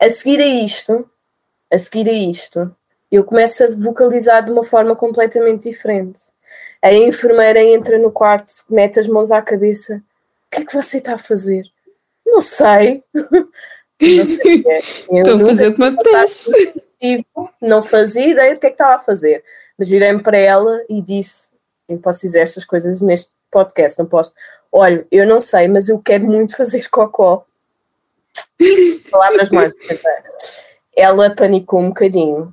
A seguir a isto, a seguir a isto, eu começo a vocalizar de uma forma completamente diferente. A enfermeira entra no quarto, mete as mãos à cabeça. O que é que você está a fazer? Não sei. Não sei é. Estou a fazer o que me apetece. Não fazia ideia do que é que estava a fazer. Mas virei-me para ela e disse: Eu posso dizer estas coisas neste podcast, não posso. Olha, eu não sei, mas eu quero muito fazer cocó. Palavras mágicas. É? Ela panicou um bocadinho.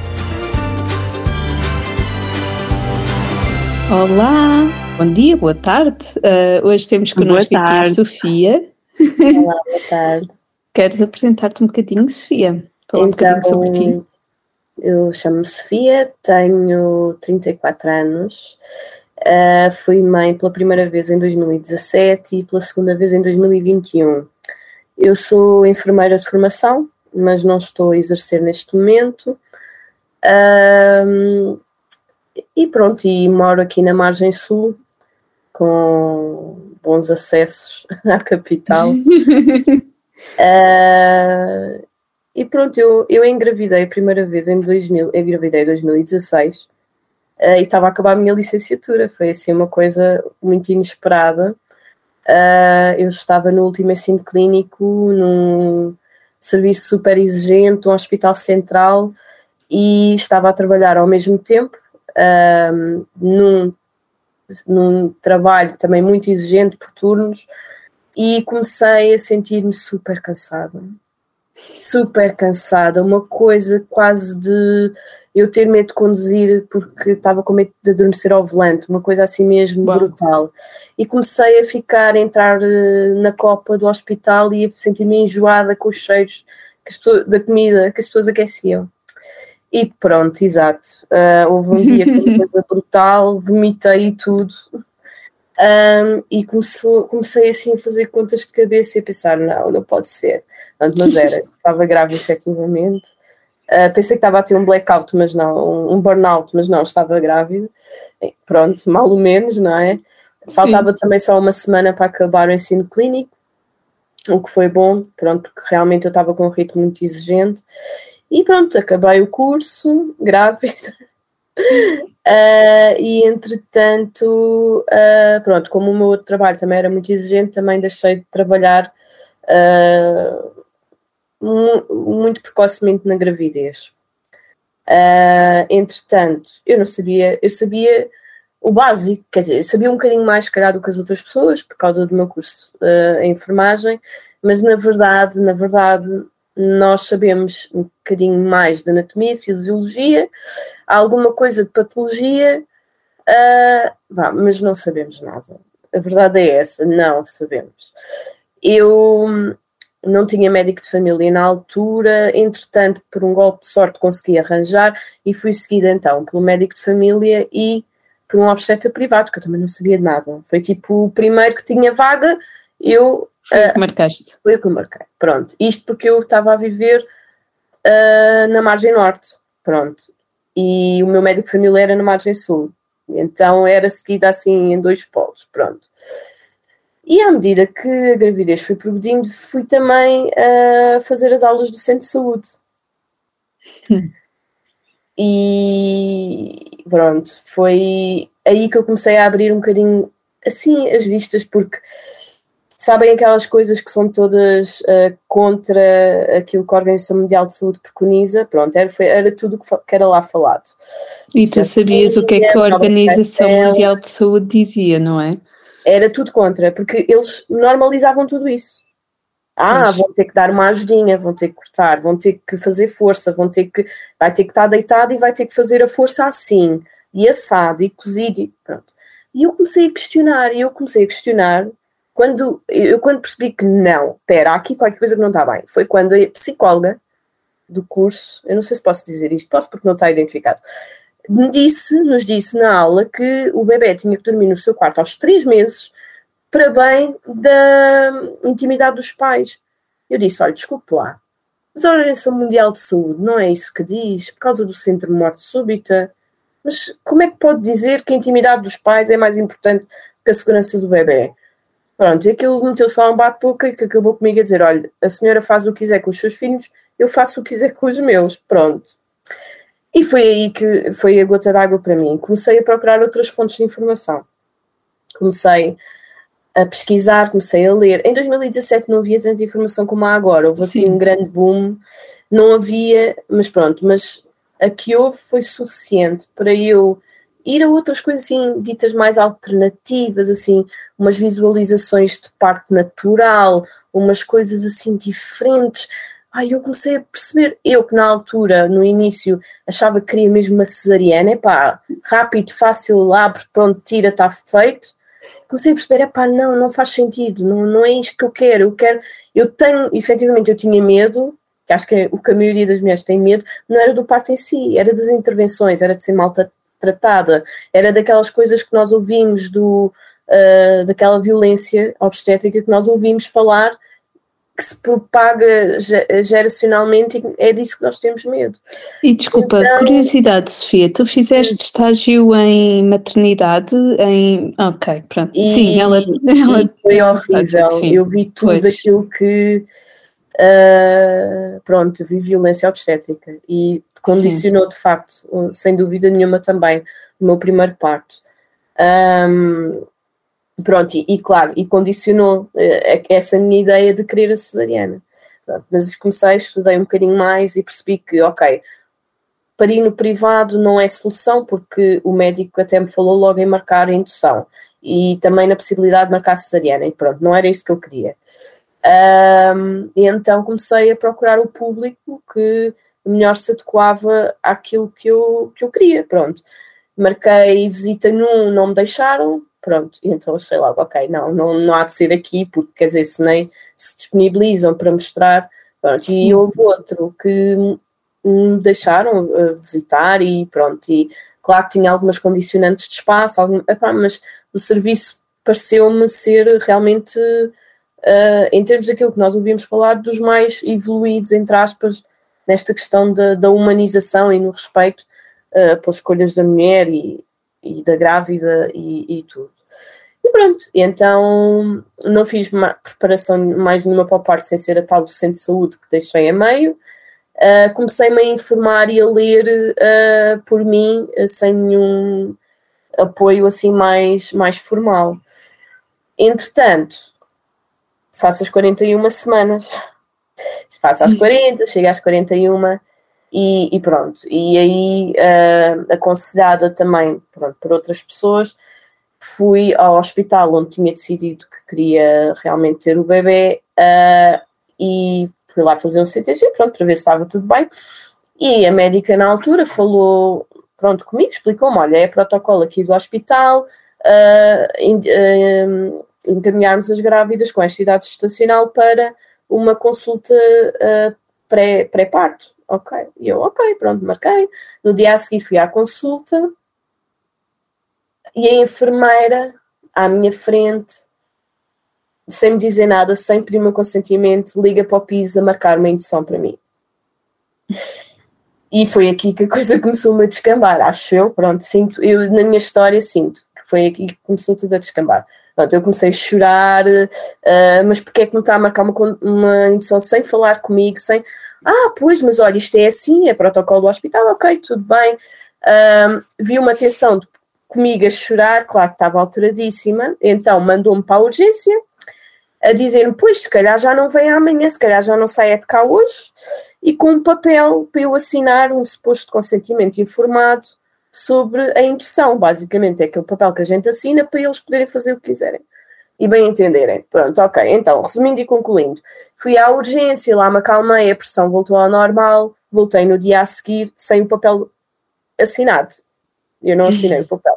Olá, bom dia, boa tarde. Uh, hoje temos connosco aqui a Sofia. Olá, boa tarde. Queres apresentar-te um bocadinho, Sofia? Falar então, um bocadinho sobre ti. Eu chamo-me Sofia, tenho 34 anos, uh, fui mãe pela primeira vez em 2017 e pela segunda vez em 2021. Eu sou enfermeira de formação, mas não estou a exercer neste momento. Uh, e pronto, e moro aqui na margem sul, com bons acessos à capital. uh, e pronto, eu, eu engravidei a primeira vez em 2000, engravidei em 2016 uh, e estava a acabar a minha licenciatura. Foi assim uma coisa muito inesperada. Uh, eu estava no último ensino clínico, num serviço super exigente, um hospital central, e estava a trabalhar ao mesmo tempo um, num, num trabalho também muito exigente por turnos e comecei a sentir-me super cansada. Super cansada, uma coisa quase de eu ter medo de conduzir porque estava com medo de adormecer ao volante, uma coisa assim mesmo Bom. brutal. E comecei a ficar, a entrar eh, na copa do hospital e a sentir-me enjoada com os cheiros pessoas, da comida que as pessoas aqueciam. E pronto, exato. Uh, houve um dia que uma coisa brutal, vomitei e tudo. Um, e começou, comecei assim a fazer contas de cabeça e a pensar: não, não pode ser. Mas era, estava grave efetivamente. Uh, pensei que estava a ter um blackout, mas não, um burnout, mas não, estava grávida. Pronto, mal ou menos, não é? Faltava Sim. também só uma semana para acabar o ensino clínico, o que foi bom, pronto, porque realmente eu estava com um ritmo muito exigente e pronto, acabei o curso, grávida. Uh, e entretanto, uh, pronto, como o meu outro trabalho também era muito exigente, também deixei de trabalhar uh, muito precocemente na gravidez. entretanto, eu não sabia, eu sabia o básico, quer dizer, eu sabia um bocadinho mais, se calhar, do que as outras pessoas, por causa do meu curso em enfermagem, mas na verdade, na verdade, nós sabemos um bocadinho mais de anatomia, fisiologia, alguma coisa de patologia, uh, mas não sabemos nada. A verdade é essa, não sabemos. Eu não tinha médico de família na altura, entretanto, por um golpe de sorte consegui arranjar e fui seguida então pelo médico de família e por um obstetra privado, que eu também não sabia de nada. Foi tipo o primeiro que tinha vaga, eu foi o que ah, marcaste. Foi o que marquei. Pronto. Isto porque eu estava a viver uh, na margem norte. Pronto. E o meu médico familiar era na margem sul. Então era seguida assim em dois polos. Pronto. E à medida que a gravidez foi progredindo, fui também uh, fazer as aulas do centro de saúde. Hum. E pronto, foi aí que eu comecei a abrir um bocadinho assim as vistas, porque sabem aquelas coisas que são todas uh, contra aquilo que a Organização Mundial de Saúde preconiza, pronto, era, foi, era tudo que, que era lá falado. E tu sabias o que é que a Organização Mundial de Saúde dizia, não é? Era tudo contra, porque eles normalizavam tudo isso. Ah, pois. vão ter que dar uma ajudinha, vão ter que cortar, vão ter que fazer força, vão ter que, vai ter que estar deitado e vai ter que fazer a força assim, e assado, e cozido, e pronto. E eu comecei a questionar, e eu comecei a questionar quando eu quando percebi que não, espera, há aqui qualquer coisa que não está bem, foi quando a psicóloga do curso, eu não sei se posso dizer isto, posso porque não está identificado, me disse, nos disse na aula que o bebê tinha que dormir no seu quarto aos três meses para bem da intimidade dos pais. Eu disse, olha, desculpe lá, mas a Organização Mundial de Saúde não é isso que diz, por causa do centro de morte súbita, mas como é que pode dizer que a intimidade dos pais é mais importante que a segurança do bebê? Pronto, e aquilo meteu-se lá um bate-boca que acabou comigo a dizer: olha, a senhora faz o que quiser com os seus filhos, eu faço o que quiser com os meus. Pronto. E foi aí que foi a gota d'água para mim. Comecei a procurar outras fontes de informação. Comecei a pesquisar, comecei a ler. Em 2017 não havia tanta informação como há agora. Houve assim um grande boom. Não havia, mas pronto, mas a que houve foi suficiente para eu ir a outras coisas assim, ditas mais alternativas, assim, umas visualizações de parte natural, umas coisas assim diferentes. Ai, eu comecei a perceber, eu que na altura, no início, achava que queria mesmo uma cesariana, epá, rápido, fácil, abre, pronto, tira, está feito. Comecei a perceber, epá, não, não faz sentido, não, não é isto que eu quero, eu quero, eu tenho, efetivamente, eu tinha medo, que acho que é o que a maioria das mulheres tem medo, não era do parto em si, era das intervenções, era de ser malta tratada, era daquelas coisas que nós ouvimos, do, uh, daquela violência obstétrica que nós ouvimos falar, que se propaga geracionalmente e é disso que nós temos medo. E desculpa, então, curiosidade, Sofia, tu fizeste estágio em maternidade, em. Ok, pronto. E, sim, ela. ela foi horrível. Sim, eu vi tudo pois. aquilo que uh, pronto, vi violência obstétrica e condicionou Sim. de facto, sem dúvida nenhuma também, o meu primeiro parto. Um, pronto, e, e, claro, e condicionou uh, essa minha ideia de querer a cesariana. Mas comecei, estudei um bocadinho mais e percebi que, ok, parir no privado não é solução, porque o médico até me falou logo em marcar a indução e também na possibilidade de marcar a cesariana, e pronto, não era isso que eu queria. Um, e então comecei a procurar o público que melhor se adequava àquilo que eu, que eu queria, pronto. Marquei visita num, não me deixaram, pronto, e então achei logo, ok, não, não, não há de ser aqui, porque quer dizer, se nem se disponibilizam para mostrar, pronto, Sim. e houve outro que me deixaram uh, visitar e pronto, e claro que tinha algumas condicionantes de espaço, algum, epá, mas o serviço pareceu-me ser realmente uh, em termos daquilo que nós ouvimos falar, dos mais evoluídos, entre aspas, nesta questão da, da humanização e no respeito uh, pelas escolhas da mulher e, e da grávida e, e, tudo. E pronto, então não fiz preparação mais nenhuma para o parto sem ser a tal do centro de saúde que deixei a meio. Uh, Comecei-me a informar e a ler uh, por mim, sem nenhum apoio assim mais, mais formal. Entretanto, faço as 41 semanas. Faço às 40, chego às 41 e, e pronto. E aí, uh, aconselhada também pronto, por outras pessoas, fui ao hospital onde tinha decidido que queria realmente ter o bebê uh, e fui lá fazer um CTG, pronto, para ver se estava tudo bem. E a médica na altura falou, pronto, comigo, explicou-me, olha, é protocolo aqui do hospital, uh, encaminharmos as grávidas com esta idade estacional para uma consulta uh, pré-parto. Pré ok. E eu, ok, pronto, marquei. No dia a seguir fui à consulta e a enfermeira à minha frente, sem me dizer nada, sem pedir o meu consentimento, liga para o piso a marcar uma indução para mim. E foi aqui que a coisa começou a descambar, acho eu. Pronto, sinto, eu na minha história sinto que foi aqui que começou tudo a descambar. Pronto, eu comecei a chorar, uh, mas porque é que não está a marcar uma, uma indução sem falar comigo, sem. Ah, pois, mas olha, isto é assim, é protocolo do hospital, ok, tudo bem. Uh, vi uma atenção de, comigo a chorar, claro que estava alteradíssima, então mandou-me para a urgência a dizer-me, pois, se calhar já não vem amanhã, se calhar já não sai de cá hoje, e com um papel para eu assinar um suposto consentimento informado sobre a indução, basicamente, é aquele papel que a gente assina para eles poderem fazer o que quiserem e bem entenderem. Pronto, ok. Então, resumindo e concluindo, fui à urgência, lá me acalmei, a pressão voltou ao normal, voltei no dia a seguir sem o papel assinado. Eu não assinei o papel.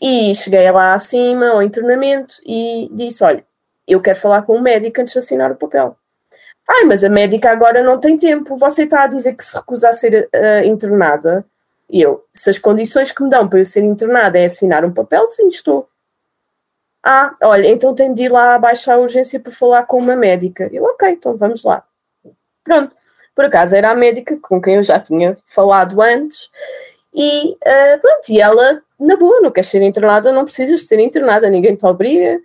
E cheguei lá acima, ao internamento, e disse: Olha, eu quero falar com o médico antes de assinar o papel. Ai, mas a médica agora não tem tempo. Você está a dizer que se recusa a ser uh, internada? E eu, se as condições que me dão para eu ser internada é assinar um papel, sim, estou. Ah, olha, então tenho de ir lá abaixo à urgência para falar com uma médica. Eu, ok, então vamos lá. Pronto. Por acaso era a médica com quem eu já tinha falado antes e uh, pronto, e ela, na boa, não quer ser internada, não precisas de ser internada, ninguém te obriga.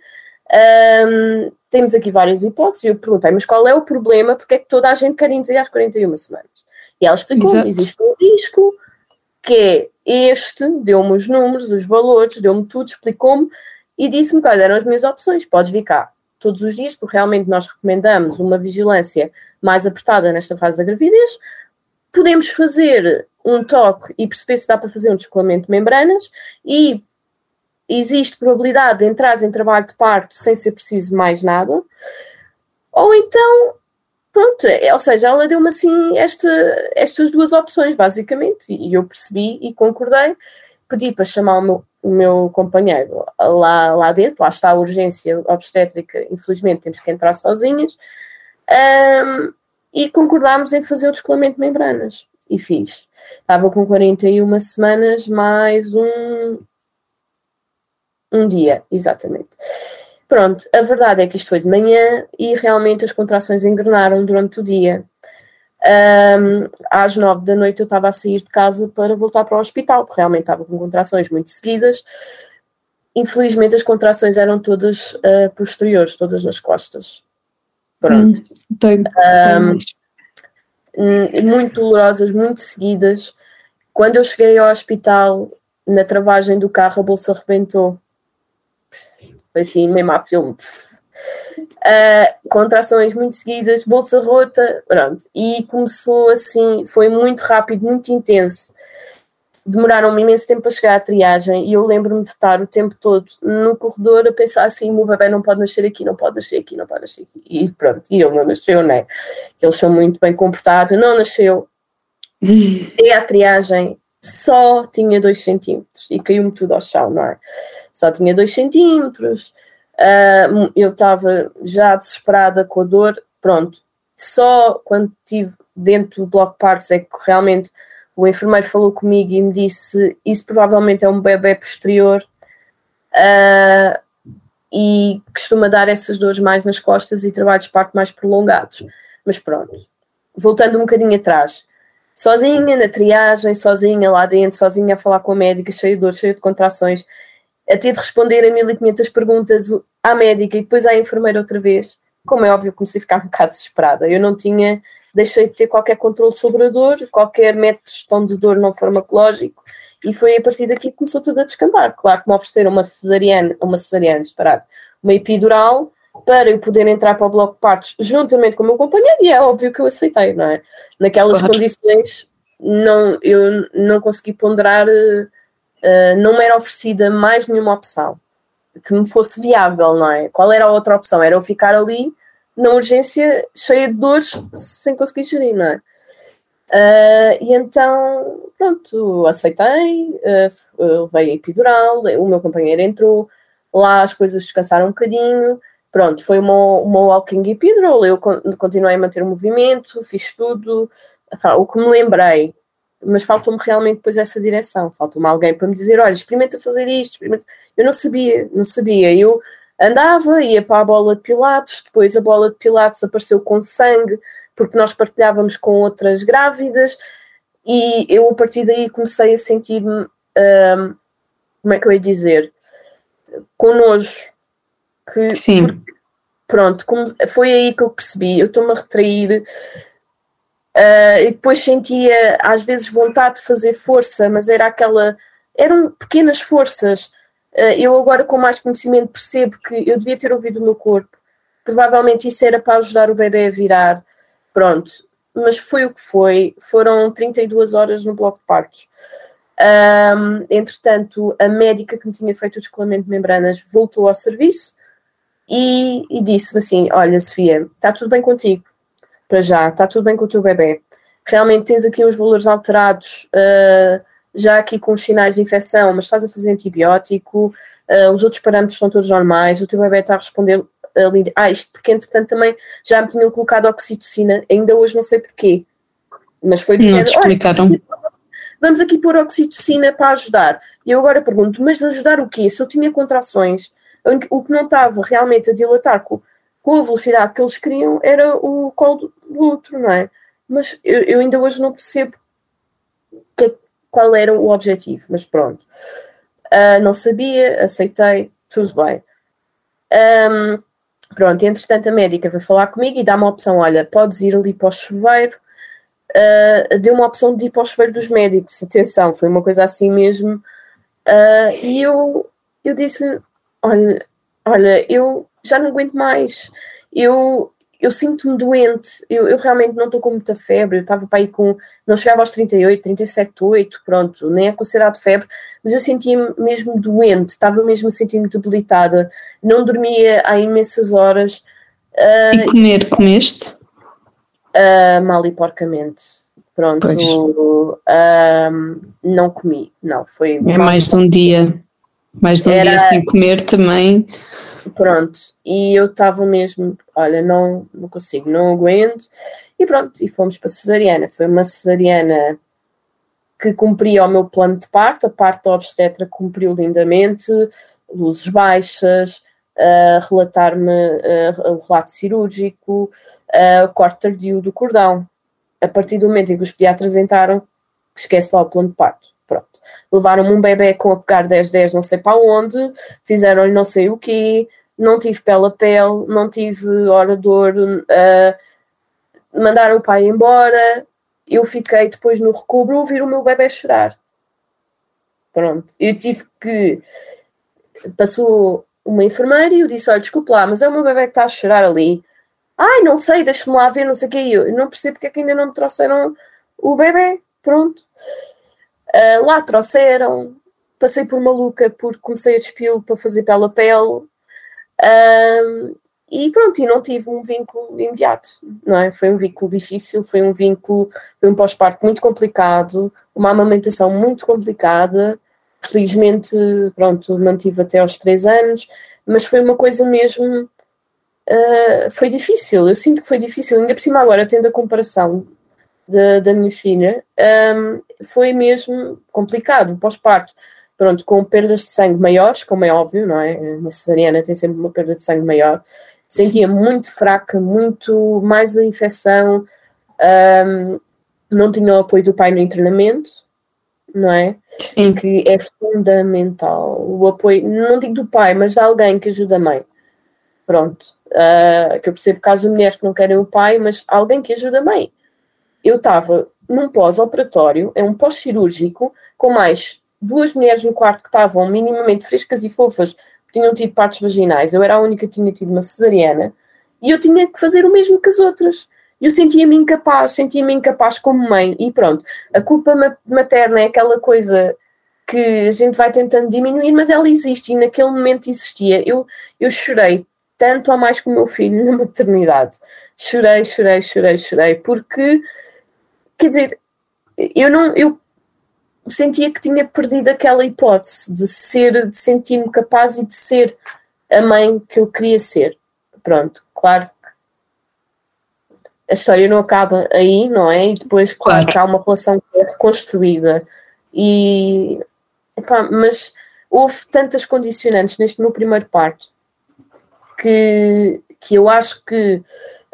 Um, temos aqui várias hipóteses. Eu perguntei, mas qual é o problema? Porque é que toda a gente quer induzir às 41 semanas? E ela explicou: existe um risco que é este, deu-me os números, os valores, deu-me tudo, explicou-me e disse-me quais eram as minhas opções. Podes vir cá todos os dias, porque realmente nós recomendamos uma vigilância mais apertada nesta fase da gravidez. Podemos fazer um toque e perceber se dá para fazer um descolamento de membranas e existe probabilidade de entrar em trabalho de parto sem ser preciso mais nada. Ou então, pronto, é, ou seja, ela deu-me assim esta, estas duas opções, basicamente, e eu percebi e concordei. Pedi para chamar o meu o meu companheiro lá, lá dentro, lá está a urgência obstétrica, infelizmente temos que entrar sozinhas, um, e concordámos em fazer o descolamento de membranas. E fiz. Estava com 41 semanas mais um, um dia, exatamente. Pronto, a verdade é que isto foi de manhã e realmente as contrações engrenaram durante o dia. Um, às nove da noite eu estava a sair de casa para voltar para o hospital, porque realmente estava com contrações muito seguidas. Infelizmente as contrações eram todas uh, posteriores, todas nas costas. Pronto. Hum, um, muito dolorosas, muito seguidas. Quando eu cheguei ao hospital, na travagem do carro, a bolsa arrebentou. Foi assim, mesmo a filme. Uh, contrações muito seguidas, bolsa rota, pronto. E começou assim, foi muito rápido, muito intenso. Demoraram um imenso tempo a chegar à triagem e eu lembro-me de estar o tempo todo no corredor a pensar assim: o meu bebê não pode nascer aqui, não pode nascer aqui, não pode nascer aqui. E pronto, e ele não nasceu, né? Eles são muito bem comportados, não nasceu. E a triagem só tinha 2 centímetros e caiu-me tudo ao chão, não é? Só tinha 2 centímetros. Uh, eu estava já desesperada com a dor, pronto. Só quando estive dentro do bloco partes é que realmente o enfermeiro falou comigo e me disse isso provavelmente é um bebê posterior. Uh, e costuma dar essas dores mais nas costas e trabalhos de parto mais prolongados. Mas pronto, voltando um bocadinho atrás, sozinha na triagem, sozinha lá dentro, sozinha a falar com a médica, cheia de dor, cheia de contrações, a ter de responder a 1500 perguntas à médica e depois à enfermeira outra vez, como é óbvio, comecei a ficar um bocado desesperada. Eu não tinha, deixei de ter qualquer controle sobre a dor, qualquer método de gestão de dor não farmacológico, e foi a partir daqui que começou tudo a descambar. Claro que me ofereceram uma cesariana, uma cesariana, disparado, uma epidural, para eu poder entrar para o bloco de partos juntamente com o meu companheiro, e é óbvio que eu aceitei, não é? Naquelas claro. condições, não, eu não consegui ponderar uh, uh, não me era oferecida mais nenhuma opção que me fosse viável, não é? Qual era a outra opção? Era eu ficar ali na urgência cheia de dores sem conseguir gerir, não é? Uh, e então, pronto, aceitei, uh, veio a epidural, o meu companheiro entrou, lá as coisas descansaram um bocadinho, pronto, foi uma, uma walking epidural, eu continuei a manter o movimento, fiz tudo, o que me lembrei mas faltou-me realmente depois essa direção, faltou-me alguém para me dizer, olha, experimenta fazer isto, experimenta. Eu não sabia, não sabia, eu andava, ia para a bola de pilates, depois a bola de pilates apareceu com sangue, porque nós partilhávamos com outras grávidas, e eu a partir daí comecei a sentir-me, um, como é que eu ia dizer, com nojo, que, Sim. Porque, pronto, como, foi aí que eu percebi, eu estou-me a retrair, Uh, e depois sentia às vezes vontade de fazer força, mas era aquela. eram pequenas forças. Uh, eu agora, com mais conhecimento, percebo que eu devia ter ouvido o meu corpo. Provavelmente isso era para ajudar o bebê a virar. Pronto. Mas foi o que foi. Foram 32 horas no bloco de partos. Um, entretanto, a médica que me tinha feito o descolamento de membranas voltou ao serviço e, e disse-me assim: Olha, Sofia, está tudo bem contigo para já, está tudo bem com o teu bebê. Realmente tens aqui os valores alterados, uh, já aqui com os sinais de infecção, mas estás a fazer antibiótico, uh, os outros parâmetros estão todos normais, o teu bebê está a responder ali. Ah, isto porque entretanto também já me tinham colocado oxitocina, ainda hoje não sei porquê. Mas foi Não te explicaram. vamos aqui pôr oxitocina para ajudar. E eu agora pergunto, mas ajudar o quê? Se eu tinha contrações, o que não estava realmente a dilatar com, com a velocidade que eles queriam era o colo do outro, não é? Mas eu, eu ainda hoje não percebo que, qual era o objetivo, mas pronto. Uh, não sabia, aceitei, tudo bem. Um, pronto, entretanto a médica veio falar comigo e dá-me a opção, olha, podes ir ali para o chuveiro, uh, deu uma opção de ir para o chuveiro dos médicos, atenção, foi uma coisa assim mesmo, uh, e eu, eu disse olha, olha, eu já não aguento mais, eu, eu sinto-me doente, eu, eu, realmente não estou com muita febre, eu estava para aí com, não chegava aos 38, 37, 8, pronto, nem é considerado febre, mas eu sentia-me mesmo doente, estava mesmo a sentir-me debilitada, não dormia há imensas horas. Uh, e comer, comeste? Uh, mal e porcamente. Pronto, uh, não comi, não, foi... É mais de um dia, mais de um Era... dia sem comer também Pronto, e eu estava mesmo, olha, não, não consigo, não aguento, e pronto, e fomos para a cesariana. Foi uma cesariana que cumpria o meu plano de parto, a parte da obstetra cumpriu lindamente, luzes baixas, uh, relatar-me uh, o relato cirúrgico, uh, corte tardio do cordão. A partir do momento em que os pediatras entraram, esquece lá o plano de parto. Pronto. Levaram-me um bebê com a pegar 10-10 não sei para onde, fizeram-lhe não sei o quê, não tive pele a pele, não tive hora dor, uh, mandaram o pai embora, eu fiquei depois no recobro ouvir o meu bebê chorar. Pronto, eu tive que. Passou uma enfermeira e eu disse: Olha, desculpe lá, mas é o meu bebê que está a chorar ali. Ai, não sei, deixa-me lá ver, não sei o que. Eu não percebo porque é que ainda não me trouxeram o bebê. Pronto. Uh, lá trouxeram, passei por maluca porque comecei a despilo para fazer pele a pele. Um, e pronto, e não tive um vínculo imediato, não é? Foi um vínculo difícil, foi um vínculo, foi um pós-parto muito complicado, uma amamentação muito complicada. Felizmente, pronto, mantive até aos três anos, mas foi uma coisa mesmo. Uh, foi difícil, eu sinto que foi difícil, ainda por cima agora, tendo a comparação da, da minha filha, um, foi mesmo complicado, pós-parto. Pronto, com perdas de sangue maiores, como é óbvio, não é? Na cesariana tem sempre uma perda de sangue maior. Sentia muito fraca, muito mais a infecção, um, não tinha o apoio do pai no internamento, não é? Sim. Que é fundamental. O apoio, não digo do pai, mas de alguém que ajuda a mãe. Pronto. Uh, que eu percebo que há mulheres que não querem o pai, mas alguém que ajuda a mãe eu estava num pós-operatório, é um pós-cirúrgico, com mais duas mulheres no quarto que estavam minimamente frescas e fofas, tinham tido partes vaginais, eu era a única que tinha tido uma cesariana, e eu tinha que fazer o mesmo que as outras. Eu sentia-me incapaz, sentia-me incapaz como mãe, e pronto. A culpa materna é aquela coisa que a gente vai tentando diminuir, mas ela existe, e naquele momento existia. Eu, eu chorei tanto a mais com o meu filho na maternidade. Chorei, chorei, chorei, chorei, porque quer dizer, eu não, eu sentia que tinha perdido aquela hipótese de ser, de sentir-me capaz e de ser a mãe que eu queria ser. Pronto, claro a história não acaba aí, não é? E depois, claro, claro. há uma relação que é reconstruída. E, epá, mas houve tantas condicionantes neste meu primeiro parto que, que eu acho que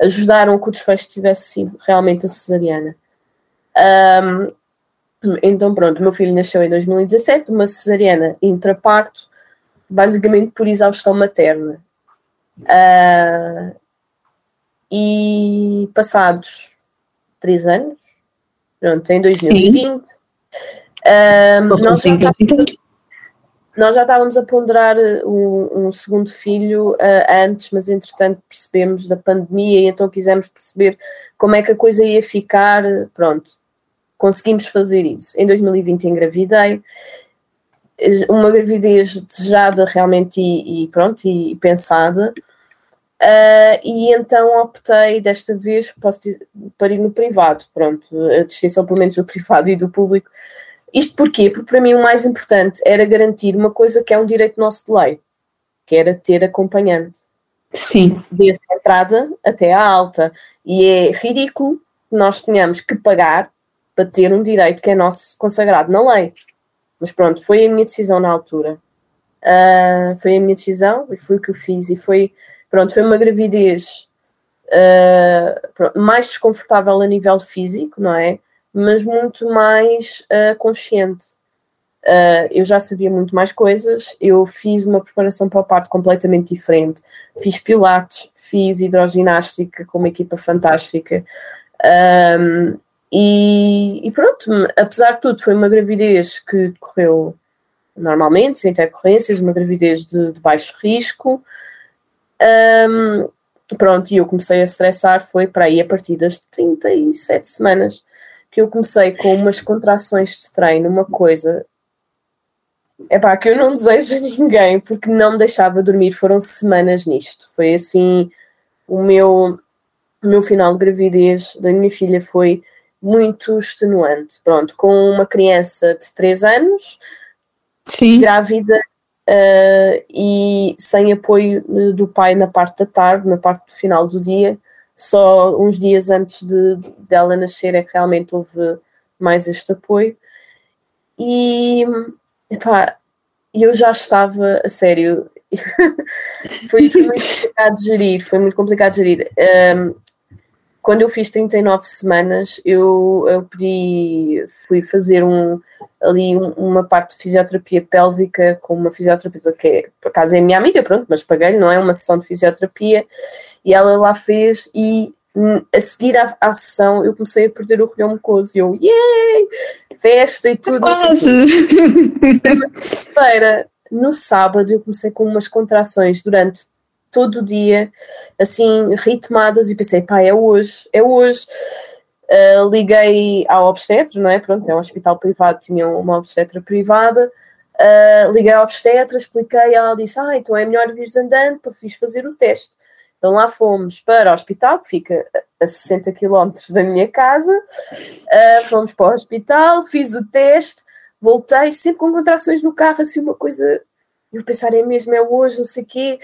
ajudaram que o desfecho tivesse sido realmente a cesariana. Um, então, pronto, meu filho nasceu em 2017, uma cesariana intraparto, basicamente por exaustão materna. Uh, e passados três anos, pronto, em 2020, um, nós, já nós, já estávamos a ponderar um, um segundo filho uh, antes, mas entretanto percebemos da pandemia e então quisemos perceber como é que a coisa ia ficar. Pronto, conseguimos fazer isso. Em 2020 engravidei, uma gravidez desejada realmente e, e pronto, e, e pensada. Uh, e então optei desta vez posso dizer, para ir no privado, pronto, a distinção pelo menos do privado e do público. Isto porquê? Porque para mim o mais importante era garantir uma coisa que é um direito nosso de lei, que era ter acompanhante. Sim. Desde a entrada até a alta. E é ridículo que nós tenhamos que pagar para ter um direito que é nosso consagrado na lei. Mas pronto, foi a minha decisão na altura. Uh, foi a minha decisão e foi o que eu fiz. E foi, pronto, foi uma gravidez uh, mais desconfortável a nível físico, não é? Mas muito mais uh, consciente. eu já sabia muito mais coisas. Eu fiz uma preparação para o parto completamente diferente. Fiz pilates, fiz hidroginástica com uma equipa fantástica. E, e, pronto, apesar de tudo, foi uma gravidez que decorreu normalmente, sem intercorrências, uma gravidez de, de baixo risco. Um, pronto, e eu comecei a estressar, foi para aí a partir das 37 semanas que eu comecei com umas contrações de treino, uma coisa é pá, que eu não desejo a ninguém, porque não me deixava dormir, foram semanas nisto. Foi assim, o meu, o meu final de gravidez da minha filha foi muito extenuante. Pronto, com uma criança de 3 anos, Sim. grávida uh, e sem apoio do pai na parte da tarde, na parte final do dia, só uns dias antes de dela nascer é que realmente houve mais este apoio. E epá, eu já estava, a sério, foi, foi, muito complicado de gerir, foi muito complicado de gerir. Um, quando eu fiz 39 semanas, eu, eu pedi, fui fazer um, ali um, uma parte de fisioterapia pélvica com uma fisioterapeuta que é, por acaso é minha amiga, pronto, mas paguei-lhe, não é? Uma sessão de fisioterapia e ela lá fez e hum, a seguir à, à sessão eu comecei a perder o rolhão mucoso e eu, yay, festa e tudo. Quase! Feira, no sábado eu comecei com umas contrações durante todo o dia, assim, ritmadas, e pensei, pá, é hoje, é hoje. Uh, liguei ao obstetra, não é? Pronto, é um hospital privado, tinha uma obstetra privada. Uh, liguei ao obstetra, expliquei, ela disse, ah, então é melhor vires andando para fiz fazer o teste. Então lá fomos para o hospital, que fica a 60 km da minha casa, uh, fomos para o hospital, fiz o teste, voltei, sempre com contrações no carro, assim uma coisa, eu pensar é mesmo, é hoje, não sei o quê,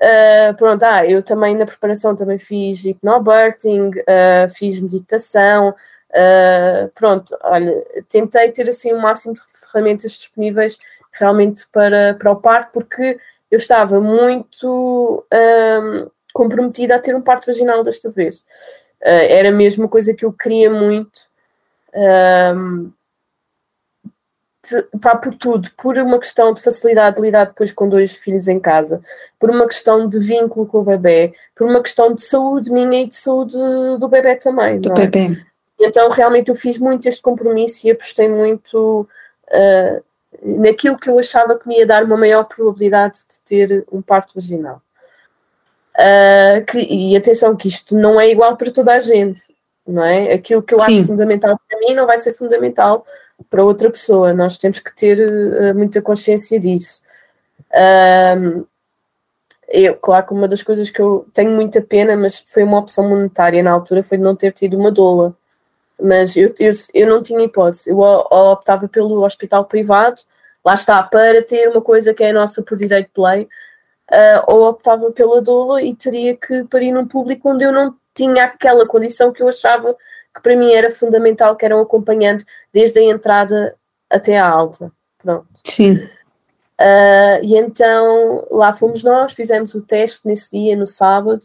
Uh, pronto, ah, eu também na preparação também fiz hipnobirthing, uh, fiz meditação, uh, pronto, olha, tentei ter assim o máximo de ferramentas disponíveis realmente para, para o parto, porque eu estava muito um, comprometida a ter um parto vaginal desta vez. era mesmo uma coisa que eu queria muito. Um, pá, por tudo, por uma questão de facilidade de lidar depois com dois filhos em casa, por uma questão de vínculo com o bebê, por uma questão de saúde minha e de saúde do bebê também. Do é? bebê. Então realmente eu fiz muito este compromisso e apostei muito uh, naquilo que eu achava que me ia dar uma maior probabilidade de ter um parto vaginal. Uh, que, e atenção que isto não é igual para toda a gente, não é? Aquilo que eu Sim. acho fundamental para mim não vai ser fundamental para outra pessoa. Nós temos que ter uh, muita consciência disso. Um, eu, claro que uma das coisas que eu tenho muita pena, mas foi uma opção monetária na altura, foi de não ter tido uma doula. Mas eu, eu, eu não tinha hipótese. Eu optava pelo hospital privado, lá está, para ter uma coisa que é nossa por direito de lei, uh, ou optava pela doula e teria que parir num público onde eu não tinha aquela condição que eu achava que para mim era fundamental, que era um acompanhante desde a entrada até a alta. Pronto. Sim. Uh, e então lá fomos nós, fizemos o teste nesse dia, no sábado.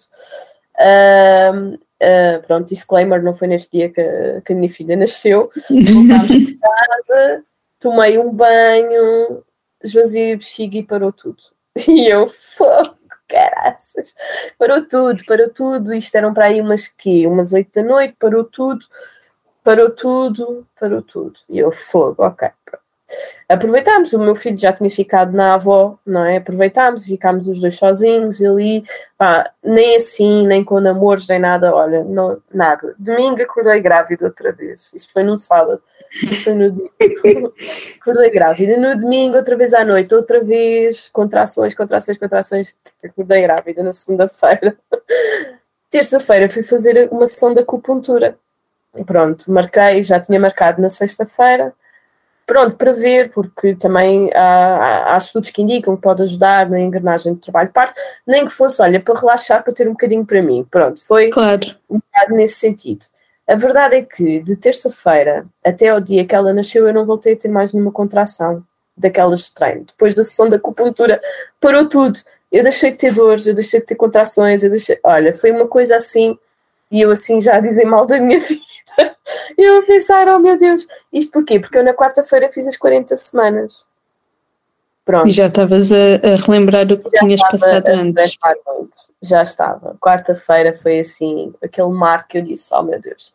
Uh, uh, pronto, disclaimer, não foi neste dia que, que a minha filha nasceu. Voltámos casa, tomei um banho, esvaziei a bexiga e parou tudo. E eu, fogo! Caraças, parou tudo, parou tudo, isto eram para aí umas que umas oito da noite, parou tudo, parou tudo, parou tudo, e eu, fogo, ok. Aproveitámos, o meu filho já tinha ficado na avó, não é? Aproveitámos, ficámos os dois sozinhos ali, pá, nem assim, nem com namoros, nem nada, olha, não, nada. Domingo acordei grávida outra vez, isto foi num sábado, acordei grávida. No domingo, outra vez à noite, outra vez, contrações, contrações, contrações, acordei grávida na segunda-feira. Terça-feira fui fazer uma sessão de acupuntura. Pronto, marquei, já tinha marcado na sexta-feira pronto, para ver, porque também há, há, estudos que indicam que pode ajudar na engrenagem de trabalho de parto, nem que fosse, olha, para relaxar, para ter um bocadinho para mim. Pronto, foi claro. um bocado nesse sentido. A verdade é que de terça-feira até ao dia que ela nasceu, eu não voltei a ter mais nenhuma contração daquelas de treino. Depois da sessão da acupuntura, parou tudo. Eu deixei de ter dores, eu deixei de ter contrações, eu deixei. Olha, foi uma coisa assim, e eu assim já a dizer mal da minha vida. Eu a pensar, oh meu Deus, isto porquê? Porque eu na quarta-feira fiz as 40 semanas. Pronto. E já estavas a, a, relembrar o que já tinhas passado antes. Já estava. Quarta-feira foi assim, aquele mar que eu disse, oh meu Deus.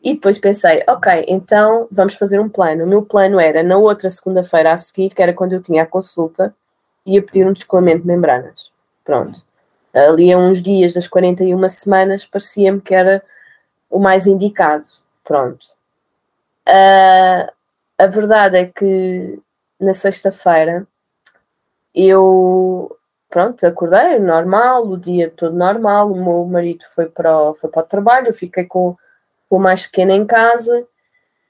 E depois pensei, ok, então vamos fazer um plano. O meu plano era, na outra segunda-feira a seguir, que era quando eu tinha a consulta, ia pedir um descolamento de membranas. Pronto. Ali a uns dias das 41 semanas, parecia-me que era o mais indicado. Pronto. Uh, a verdade é que na sexta-feira eu pronto, acordei normal, o dia todo normal, o meu marido foi para o, foi para o trabalho, eu fiquei com, com o mais pequeno em casa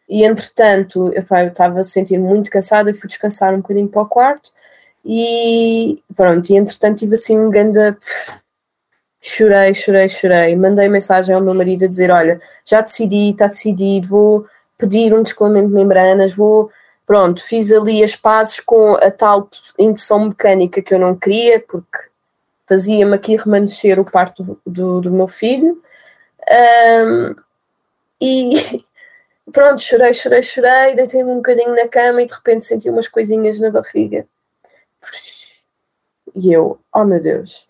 e entretanto eu, eu estava a sentir muito cansada e fui descansar um bocadinho para o quarto e pronto, e entretanto tive assim um grande chorei, chorei, chorei, mandei mensagem ao meu marido a dizer, olha, já decidi, está decidido, vou pedir um descolamento de membranas, vou Pronto, fiz ali as pazes com a tal indução mecânica que eu não queria, porque fazia-me aqui remanescer o parto do, do, meu filho. Um, e pronto, chorei, chorei, chorei, deitei-me um bocadinho na cama e de repente senti umas coisinhas na barriga. E eu, oh meu Deus,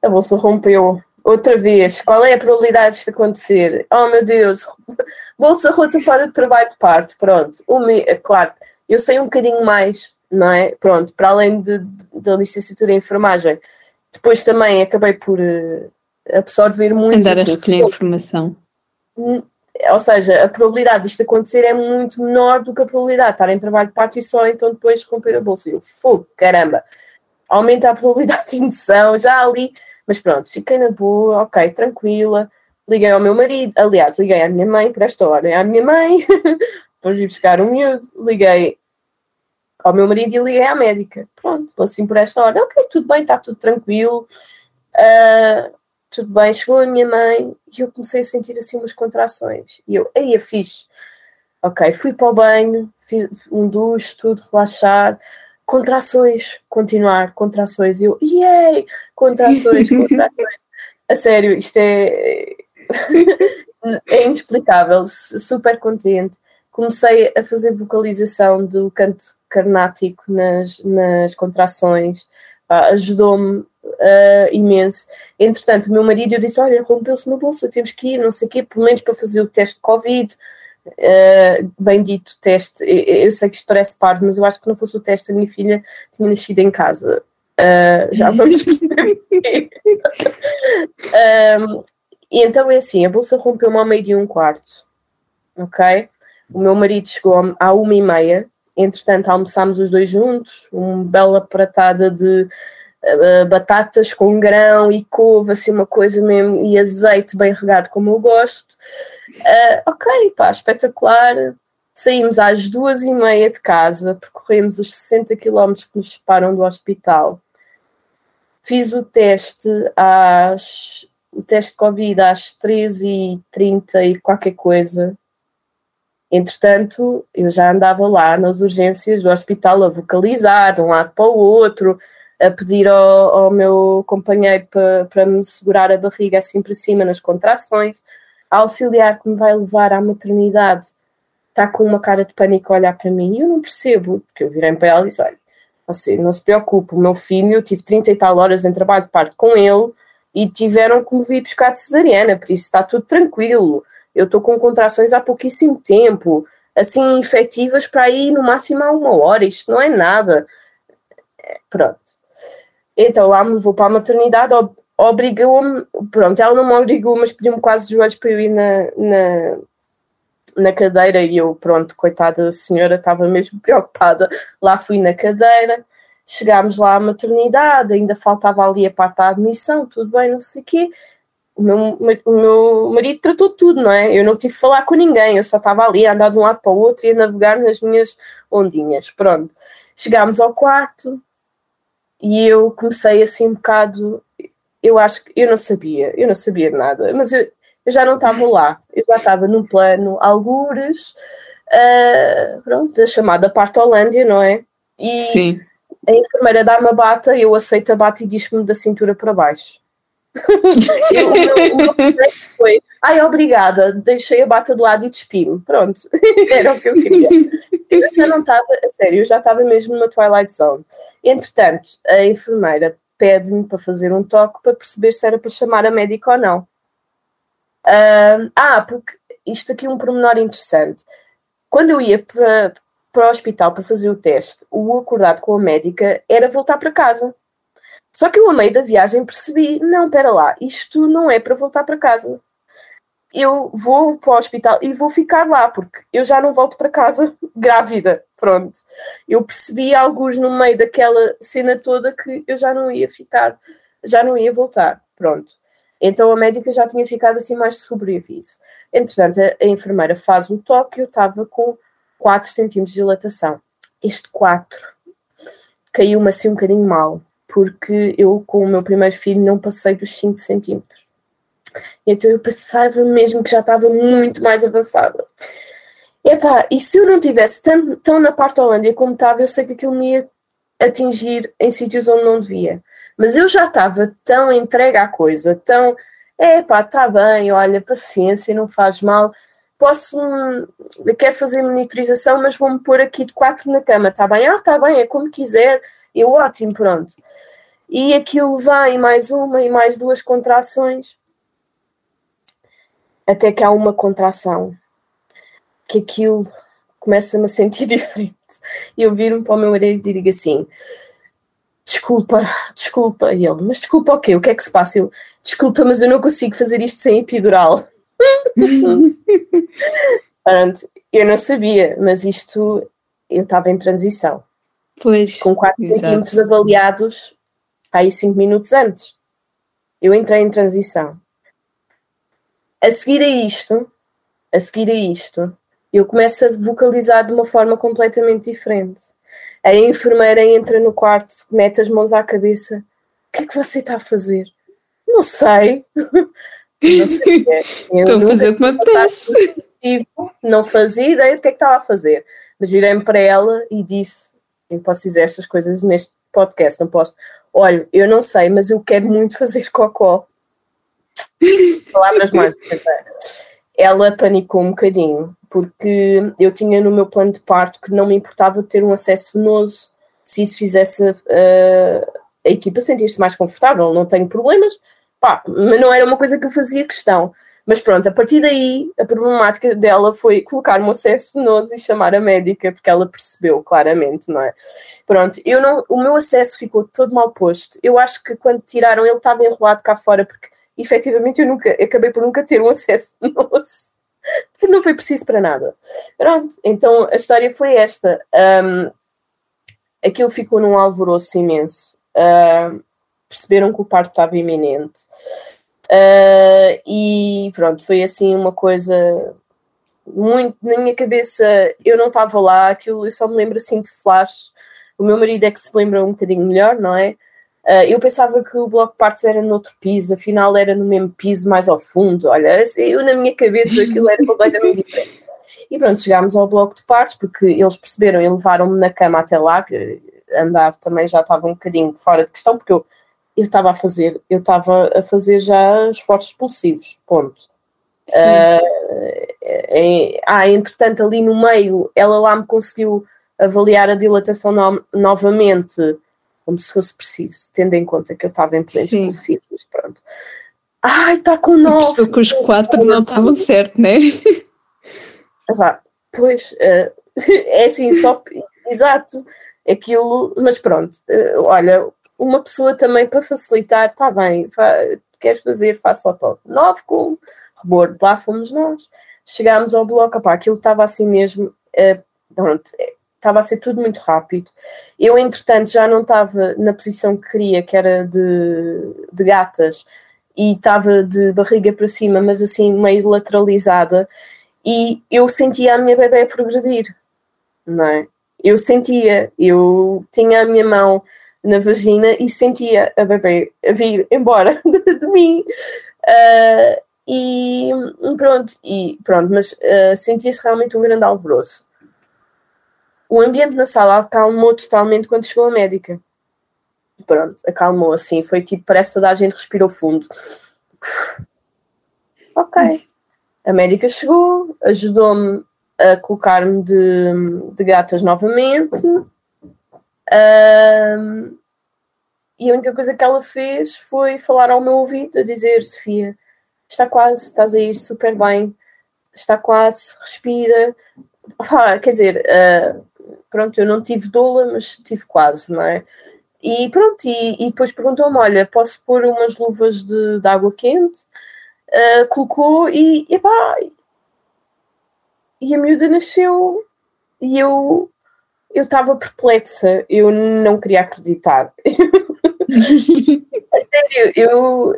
a bolsa rompeu outra vez. Qual é a probabilidade disto acontecer? Oh meu Deus, bolsa rota fora de trabalho de parto. Pronto, uma, claro, eu sei um bocadinho mais, não é? Pronto, para além de, da licenciatura em enfermagem, depois também acabei por uh, absorver muito. Andar assim, a recolher informação. Ou seja, a probabilidade disto acontecer é muito menor do que a probabilidade de estar em trabalho de parte e só então depois romper a bolsa. Eu, fogo, caramba, aumenta a probabilidade de indução, já ali, mas pronto, fiquei na boa, ok, tranquila. Liguei ao meu marido, aliás, liguei à minha mãe por esta hora, à minha mãe, depois ir buscar um miúdo, liguei ao meu marido e liguei à médica. Pronto, assim por esta hora, ok, tudo bem, está tudo tranquilo, uh, tudo bem. Chegou a minha mãe e eu comecei a sentir assim umas contrações. E eu, aí é fixe. Ok, fui para o banho, fiz um duche, tudo, relaxar. Contrações, continuar, contrações. E eu, yay! Contrações, contrações. a sério, isto é. é inexplicável, super contente comecei a fazer vocalização do canto carnático nas, nas contrações, uh, ajudou-me uh, imenso. Entretanto, o meu marido eu disse: Olha, rompeu-se uma bolsa, temos que ir, não sei o quê, pelo menos para fazer o teste de Covid. Uh, bendito teste, eu, sei que isto parece parvo, mas eu acho que não fosse o teste, a minha filha tinha nascido em casa. Uh, já vamos perceber. um, e então é assim: a bolsa rompeu-me ao meio de um quarto, ok? O meu marido chegou à uma e meia, entretanto almoçámos os dois juntos, uma bela pratada de uh, batatas com grão e couve, assim uma coisa mesmo, e azeite bem regado como eu gosto. Uh, ok, pá, espetacular. Saímos às duas e meia de casa, percorremos os 60 quilómetros que nos separam do hospital. Fiz o teste às o teste de Covid às 13h30 e qualquer coisa, Entretanto, eu já andava lá nas urgências do hospital a vocalizar de um lado para o outro, a pedir ao, ao meu companheiro para, me segurar a barriga assim para cima nas contrações. A auxiliar que me vai levar à maternidade está com uma cara de pânico a olhar para mim e eu não percebo, porque eu virei para ela e disse: Olha, você não se preocupe, o meu filho, eu tive 30 e tal horas em trabalho de parto com ele e tiveram que me vir buscar de cesariana, por isso está tudo tranquilo eu estou com contrações há pouquíssimo tempo, assim, efetivas para ir no máximo a uma hora, isto não é nada. Pronto. Então lá me vou para a maternidade, obrigou-me, pronto, ela não me obrigou, mas pediu-me quase de joelhos para eu ir na, na, na cadeira e eu, pronto, coitada da senhora, estava mesmo preocupada. Lá fui na cadeira, chegámos lá à maternidade, ainda faltava ali a parte da admissão, tudo bem, não sei o quê o meu, o meu marido tratou tudo, não é? Eu não tive que falar com ninguém, eu só estava ali a andar de um lado para o outro e a navegar nas minhas ondinhas. Pronto. Chegámos ao quarto e eu comecei assim um bocado. Eu acho que eu não sabia, eu não sabia de nada, mas eu, eu já não estava lá, eu já estava num plano algures, uh, pronto, da chamada parte Holândia, não é? E Sim. a enfermeira dá-me a bata, eu aceito a bata e diz-me da cintura para baixo. eu, o, meu, o meu foi, ai, obrigada, deixei a bata do lado e despi-me. Pronto, era o que eu queria. Eu já não estava, a sério, eu já estava mesmo numa Twilight Zone. Entretanto, a enfermeira pede-me para fazer um toque para perceber se era para chamar a médica ou não. Ah, porque isto aqui é um pormenor interessante. Quando eu ia para, para o hospital para fazer o teste, o acordado com a médica era voltar para casa. Só que eu, a meio da viagem, percebi: não, espera lá, isto não é para voltar para casa. Eu vou para o hospital e vou ficar lá, porque eu já não volto para casa grávida. Pronto. Eu percebi alguns no meio daquela cena toda que eu já não ia ficar, já não ia voltar. Pronto. Então a médica já tinha ficado assim mais sobre isso. Entretanto, a, a enfermeira faz o toque e eu estava com 4 centímetros de dilatação. Este 4 caiu-me assim um bocadinho mal porque eu, com o meu primeiro filho, não passei dos 5 centímetros. Então eu pensava mesmo que já estava muito mais avançada. Epá, e se eu não tivesse tão, tão na parte Holândia como estava, eu sei que aquilo me ia atingir em sítios onde não devia. Mas eu já estava tão entregue à coisa, tão, epá, está bem, olha, paciência, não faz mal. Posso, quero fazer monitorização, mas vou-me pôr aqui de quatro na cama, está bem? Ah, está bem, é como quiser eu, ótimo, pronto. E aquilo vai mais uma e mais duas contrações, até que há uma contração, que aquilo começa-me a sentir diferente. E eu viro-me para o meu marido e digo assim: desculpa, desculpa. E ele, mas desculpa o quê? O que é que se passa? Eu, desculpa, mas eu não consigo fazer isto sem epidural. Pronto, eu não sabia, mas isto eu estava em transição. Pois, com 4 centímetros avaliados aí 5 minutos antes. Eu entrei em transição. A seguir a isto, a seguir a isto, eu começo a vocalizar de uma forma completamente diferente. A enfermeira entra no quarto, mete as mãos à cabeça. O que é que você está a fazer? Não sei. Não sei. Estou a fazer o que me apetece. Não fazia ideia do que é que estava a fazer. Mas virei-me para ela e disse: eu posso dizer estas coisas neste podcast, não posso. Olha, eu não sei, mas eu quero muito fazer cocó. Palavras mágicas. É? Ela panicou um bocadinho, porque eu tinha no meu plano de parto que não me importava ter um acesso venoso se isso fizesse uh, a equipa sentir-se mais confortável. Não tenho problemas, pá, mas não era uma coisa que eu fazia questão. Mas pronto, a partir daí a problemática dela foi colocar um acesso venoso e chamar a médica, porque ela percebeu claramente, não é? Pronto, eu não, o meu acesso ficou todo mal posto. Eu acho que quando tiraram ele estava enrolado cá fora, porque efetivamente eu nunca acabei por nunca ter um acesso venoso. Porque não foi preciso para nada. Pronto, então a história foi esta. Um, aquilo ficou num alvoroço imenso. Perceberam que o parto estava iminente. Uh, e pronto, foi assim uma coisa muito na minha cabeça. Eu não estava lá, aquilo eu só me lembro assim de flash. O meu marido é que se lembra um bocadinho melhor, não é? Uh, eu pensava que o bloco de partes era no outro piso, afinal era no mesmo piso, mais ao fundo. Olha, eu na minha cabeça aquilo era completamente diferente. E pronto, chegámos ao bloco de partes porque eles perceberam e levaram-me na cama até lá, que andar também já estava um bocadinho fora de questão, porque eu eu estava a fazer, eu estava a fazer já esforços expulsivos, ponto. Uh, é, ah, entretanto, ali no meio, ela lá me conseguiu avaliar a dilatação no, novamente, como se fosse preciso, tendo em conta que eu estava em plenos expulsivos, pronto. Ai, está com nove. que os quatro não estavam certo, né? Ah, pois, uh, é assim, só, exato, aquilo, mas pronto, uh, olha, uma pessoa também para facilitar, está bem, fa queres fazer, faça o toque. Nove com rebordo, lá fomos nós. Chegámos ao bloco, opá, aquilo estava assim mesmo, uh, pronto, estava a ser tudo muito rápido. Eu, entretanto, já não estava na posição que queria, que era de, de gatas, e estava de barriga para cima, mas assim meio lateralizada, e eu sentia a minha bebê progredir, não é? Eu sentia, eu tinha a minha mão na vagina e sentia a bebê a vir embora de, de mim. Uh, e pronto, e pronto, mas uh, sentia-se realmente um grande alvoroço. O ambiente na sala acalmou totalmente quando chegou a médica. Pronto, acalmou assim, foi tipo, parece que toda a gente respirou fundo. Ok. A médica chegou, ajudou-me a colocar-me de, de gatas novamente. Um, e a única coisa que ela fez foi falar ao meu ouvido, a dizer: Sofia, está quase, estás a ir super bem, está quase, respira. Ah, quer dizer, uh, pronto, eu não tive doula, mas tive quase, não é? E pronto, e, e depois perguntou-me: Olha, posso pôr umas luvas de, de água quente? Uh, colocou e, epá, e a miúda nasceu e eu eu estava perplexa, eu não queria acreditar. a sério, eu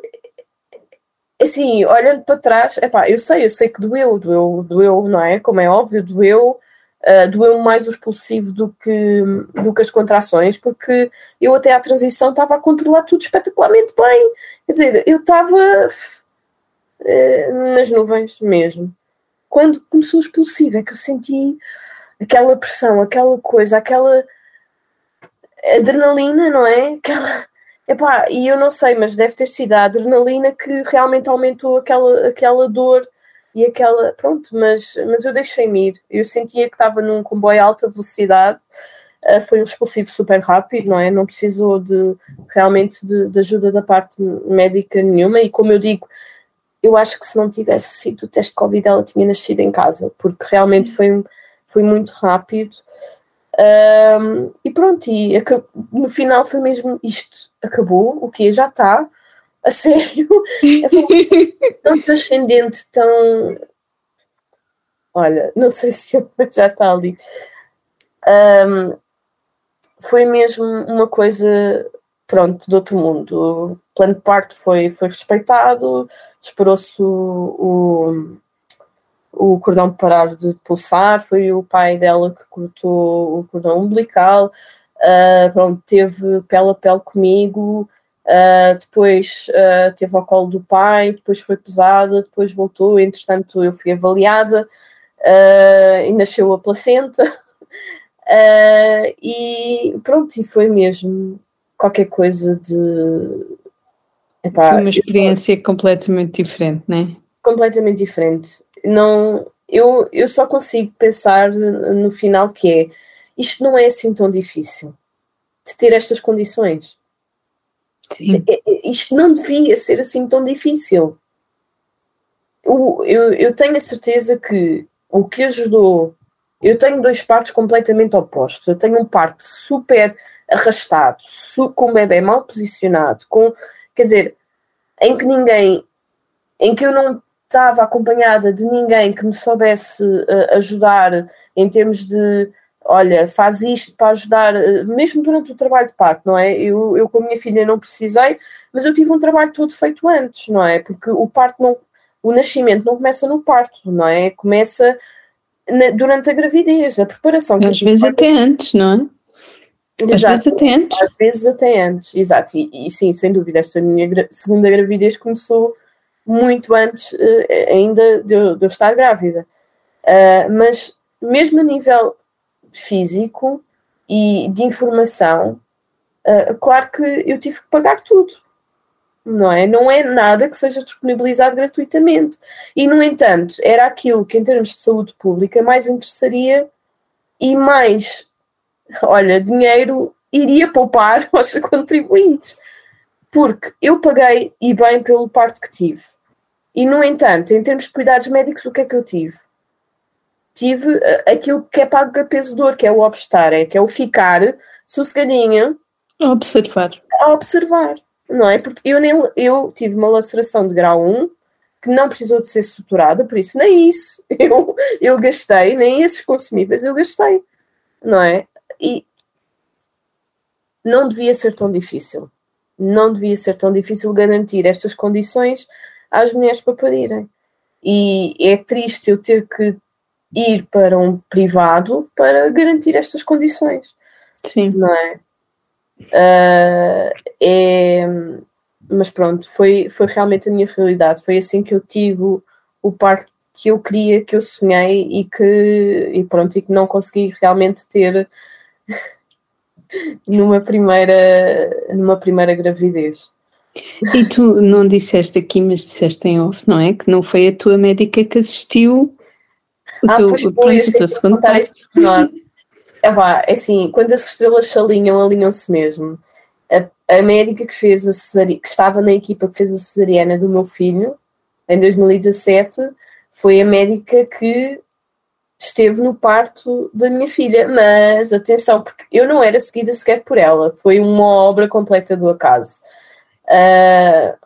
assim, olhando para trás, epá, eu sei, eu sei que doeu, doeu, doeu, não é? Como é óbvio, doeu, uh, doeu mais o expulsivo do que, do que as contrações, porque eu até à transição estava a controlar tudo espetacularmente bem. Quer dizer, eu estava uh, nas nuvens mesmo quando começou o expulsivo, é que eu senti aquela pressão, aquela coisa, aquela adrenalina, não é? Aquela. Epá, e eu não sei, mas deve ter sido a adrenalina que realmente aumentou aquela, aquela dor e aquela. Pronto, mas, mas eu deixei-me ir. Eu sentia que estava num comboio a alta velocidade. Uh, foi um expulsivo super rápido, não é? Não precisou de realmente de, de ajuda da parte médica nenhuma. E como eu digo, eu acho que se não tivesse sido o teste de Covid, ela tinha nascido em casa, porque realmente foi, foi muito rápido. Um, e pronto, e no final foi mesmo isto. Acabou, o que já está, a sério. É tão transcendente, tão. Olha, não sei se já está ali. Um, foi mesmo uma coisa, pronto, do outro mundo. O plano de parto foi, foi respeitado, esperou-se o, o, o, cordão parar de pulsar, foi o pai dela que cortou o cordão umbilical, uh, pronto, teve pele a pele comigo, uh, depois uh, teve ao colo do pai, depois foi pesada, depois voltou, entretanto eu fui avaliada e nasceu a placenta. e pronto, e foi mesmo qualquer coisa de Epá, Foi uma experiência eu, completamente diferente, não é? Completamente diferente. Não, eu, eu só consigo pensar no final que é isto não é assim tão difícil de ter estas condições. Sim. Isto não devia ser assim tão difícil. Eu, eu, eu tenho a certeza que o que ajudou. Eu tenho dois partos completamente opostos. Eu tenho um parto super arrastado, com o bebê mal posicionado, com quer dizer, em que ninguém, em que eu não estava acompanhada de ninguém que me soubesse uh, ajudar em termos de olha, faz isto para ajudar, uh, mesmo durante o trabalho de parto, não é? Eu, eu com a minha filha não precisei, mas eu tive um trabalho todo feito antes, não é? Porque o parto não, o nascimento não começa no parto, não é? Começa na, durante a gravidez, a preparação. Às vezes até antes, não é? Exato. Às vezes até antes. Às vezes até antes, exato. E, e sim, sem dúvida, esta minha gra segunda gravidez começou muito antes uh, ainda de eu, de eu, estar grávida. Uh, mas mesmo a nível físico e de informação, uh, claro que eu tive que pagar tudo. Não é? Não é nada que seja disponibilizado gratuitamente. E, no entanto, era aquilo que, em termos de saúde pública, mais interessaria e mais olha, dinheiro iria poupar aos contribuintes. Porque eu paguei e bem pelo parto que tive. E, no entanto, em termos de cuidados médicos, o que é que eu tive? Tive uh, aquilo que é pago a peso de dor, que é o obstar, é, que é o ficar sossegadinha. A observar. A observar, não é? Porque eu, nem, eu tive uma laceração de grau 1 que não precisou de ser suturada, por isso nem isso eu, eu gastei, nem esses consumíveis eu gastei, não é? E não devia ser tão difícil. não devia ser tão difícil garantir estas condições às mulheres para parirem. E é triste eu ter que ir para um privado para garantir estas condições. Sim. Não é? Uh, é mas pronto, foi, foi realmente a minha realidade. Foi assim que eu tive o, o parto que eu queria, que eu sonhei e que, e pronto, e que não consegui realmente ter numa primeira, numa primeira gravidez. E tu não disseste aqui, mas disseste em off, não é? Que não foi a tua médica que assistiu ah, teu, pois pronto, foi, o teu segundo. É vá, é assim, quando as estrelas se alinham, alinham-se mesmo. A, a médica que fez a cesariana, que estava na equipa que fez a cesariana do meu filho, em 2017, foi a médica que esteve no parto da minha filha. Mas atenção, porque eu não era seguida sequer por ela, foi uma obra completa do acaso. Uh,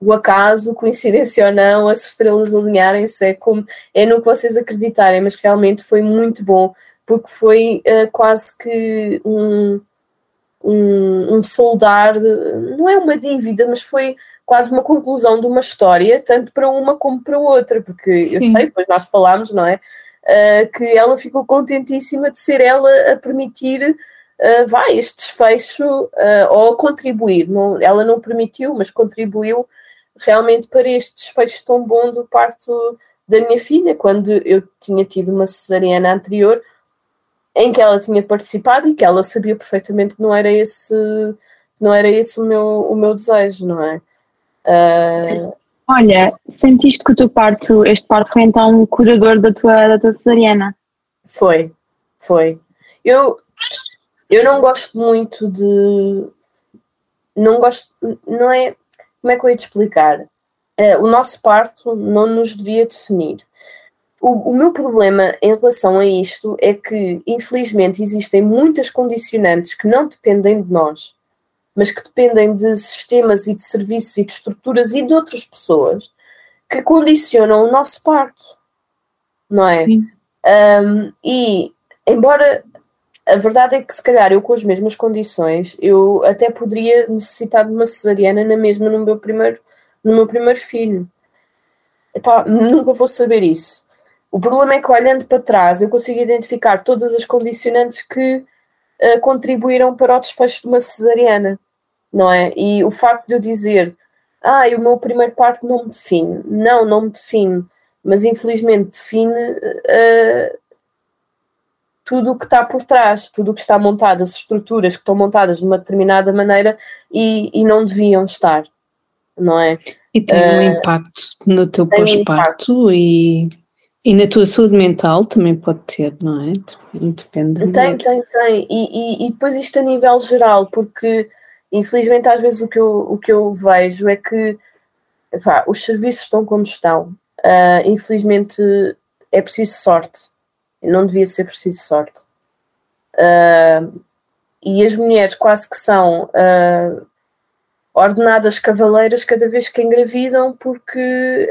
o acaso, coincidência ou não, as estrelas alinharem-se é como é no que vocês acreditarem, mas realmente foi muito bom, porque foi uh, quase que um, um, um soldar, não é uma dívida, mas foi quase uma conclusão de uma história, tanto para uma como para outra, porque Sim. eu sei, pois nós falámos, não é? Uh, que ela ficou contentíssima de ser ela a permitir uh, vai, este desfecho uh, ou a contribuir. Não, ela não permitiu, mas contribuiu realmente para este desfecho tão bom do parto da minha filha, quando eu tinha tido uma cesariana anterior em que ela tinha participado e que ela sabia perfeitamente que não era esse não era esse o meu, o meu desejo, não é? Uh... Olha, sentiste que o teu parto, este parto foi então um curador da tua, da tua cesariana? Foi, foi. Eu, eu não gosto muito de. Não gosto. Não é. Como é que eu ia te explicar? Uh, o nosso parto não nos devia definir. O, o, meu problema em relação a isto é que, infelizmente, existem muitas condicionantes que não dependem de nós, mas que dependem de sistemas e de serviços e de estruturas e de outras pessoas que condicionam o nosso parto, não é? Um, e, embora a verdade é que, se calhar, eu com as mesmas condições, eu até poderia necessitar de uma cesariana na mesma no meu primeiro, no meu primeiro filho. Epá, nunca vou saber isso. O problema é que, olhando para trás, eu consigo identificar todas as condicionantes que uh, contribuíram para o desfecho de uma cesariana, não é? E o facto de eu dizer, ah, o meu primeiro parto não me define. Não, não me define, mas infelizmente define uh, tudo o que está por trás, tudo o que está montado, as estruturas que estão montadas de uma determinada maneira e, e não deviam estar, não é? E tem um uh, impacto no teu pós-parto e, e na tua saúde mental também pode ter, não é? Depende. Tem, tem, tem. E, e, e, depois isto a nível geral, porque infelizmente às vezes o que eu, o que eu vejo é que epá, os serviços estão como estão. Uh, infelizmente é preciso sorte não devia ser preciso sorte. Uh, e as mulheres quase que são uh, ordenadas cavaleiras cada vez que engravidam, porque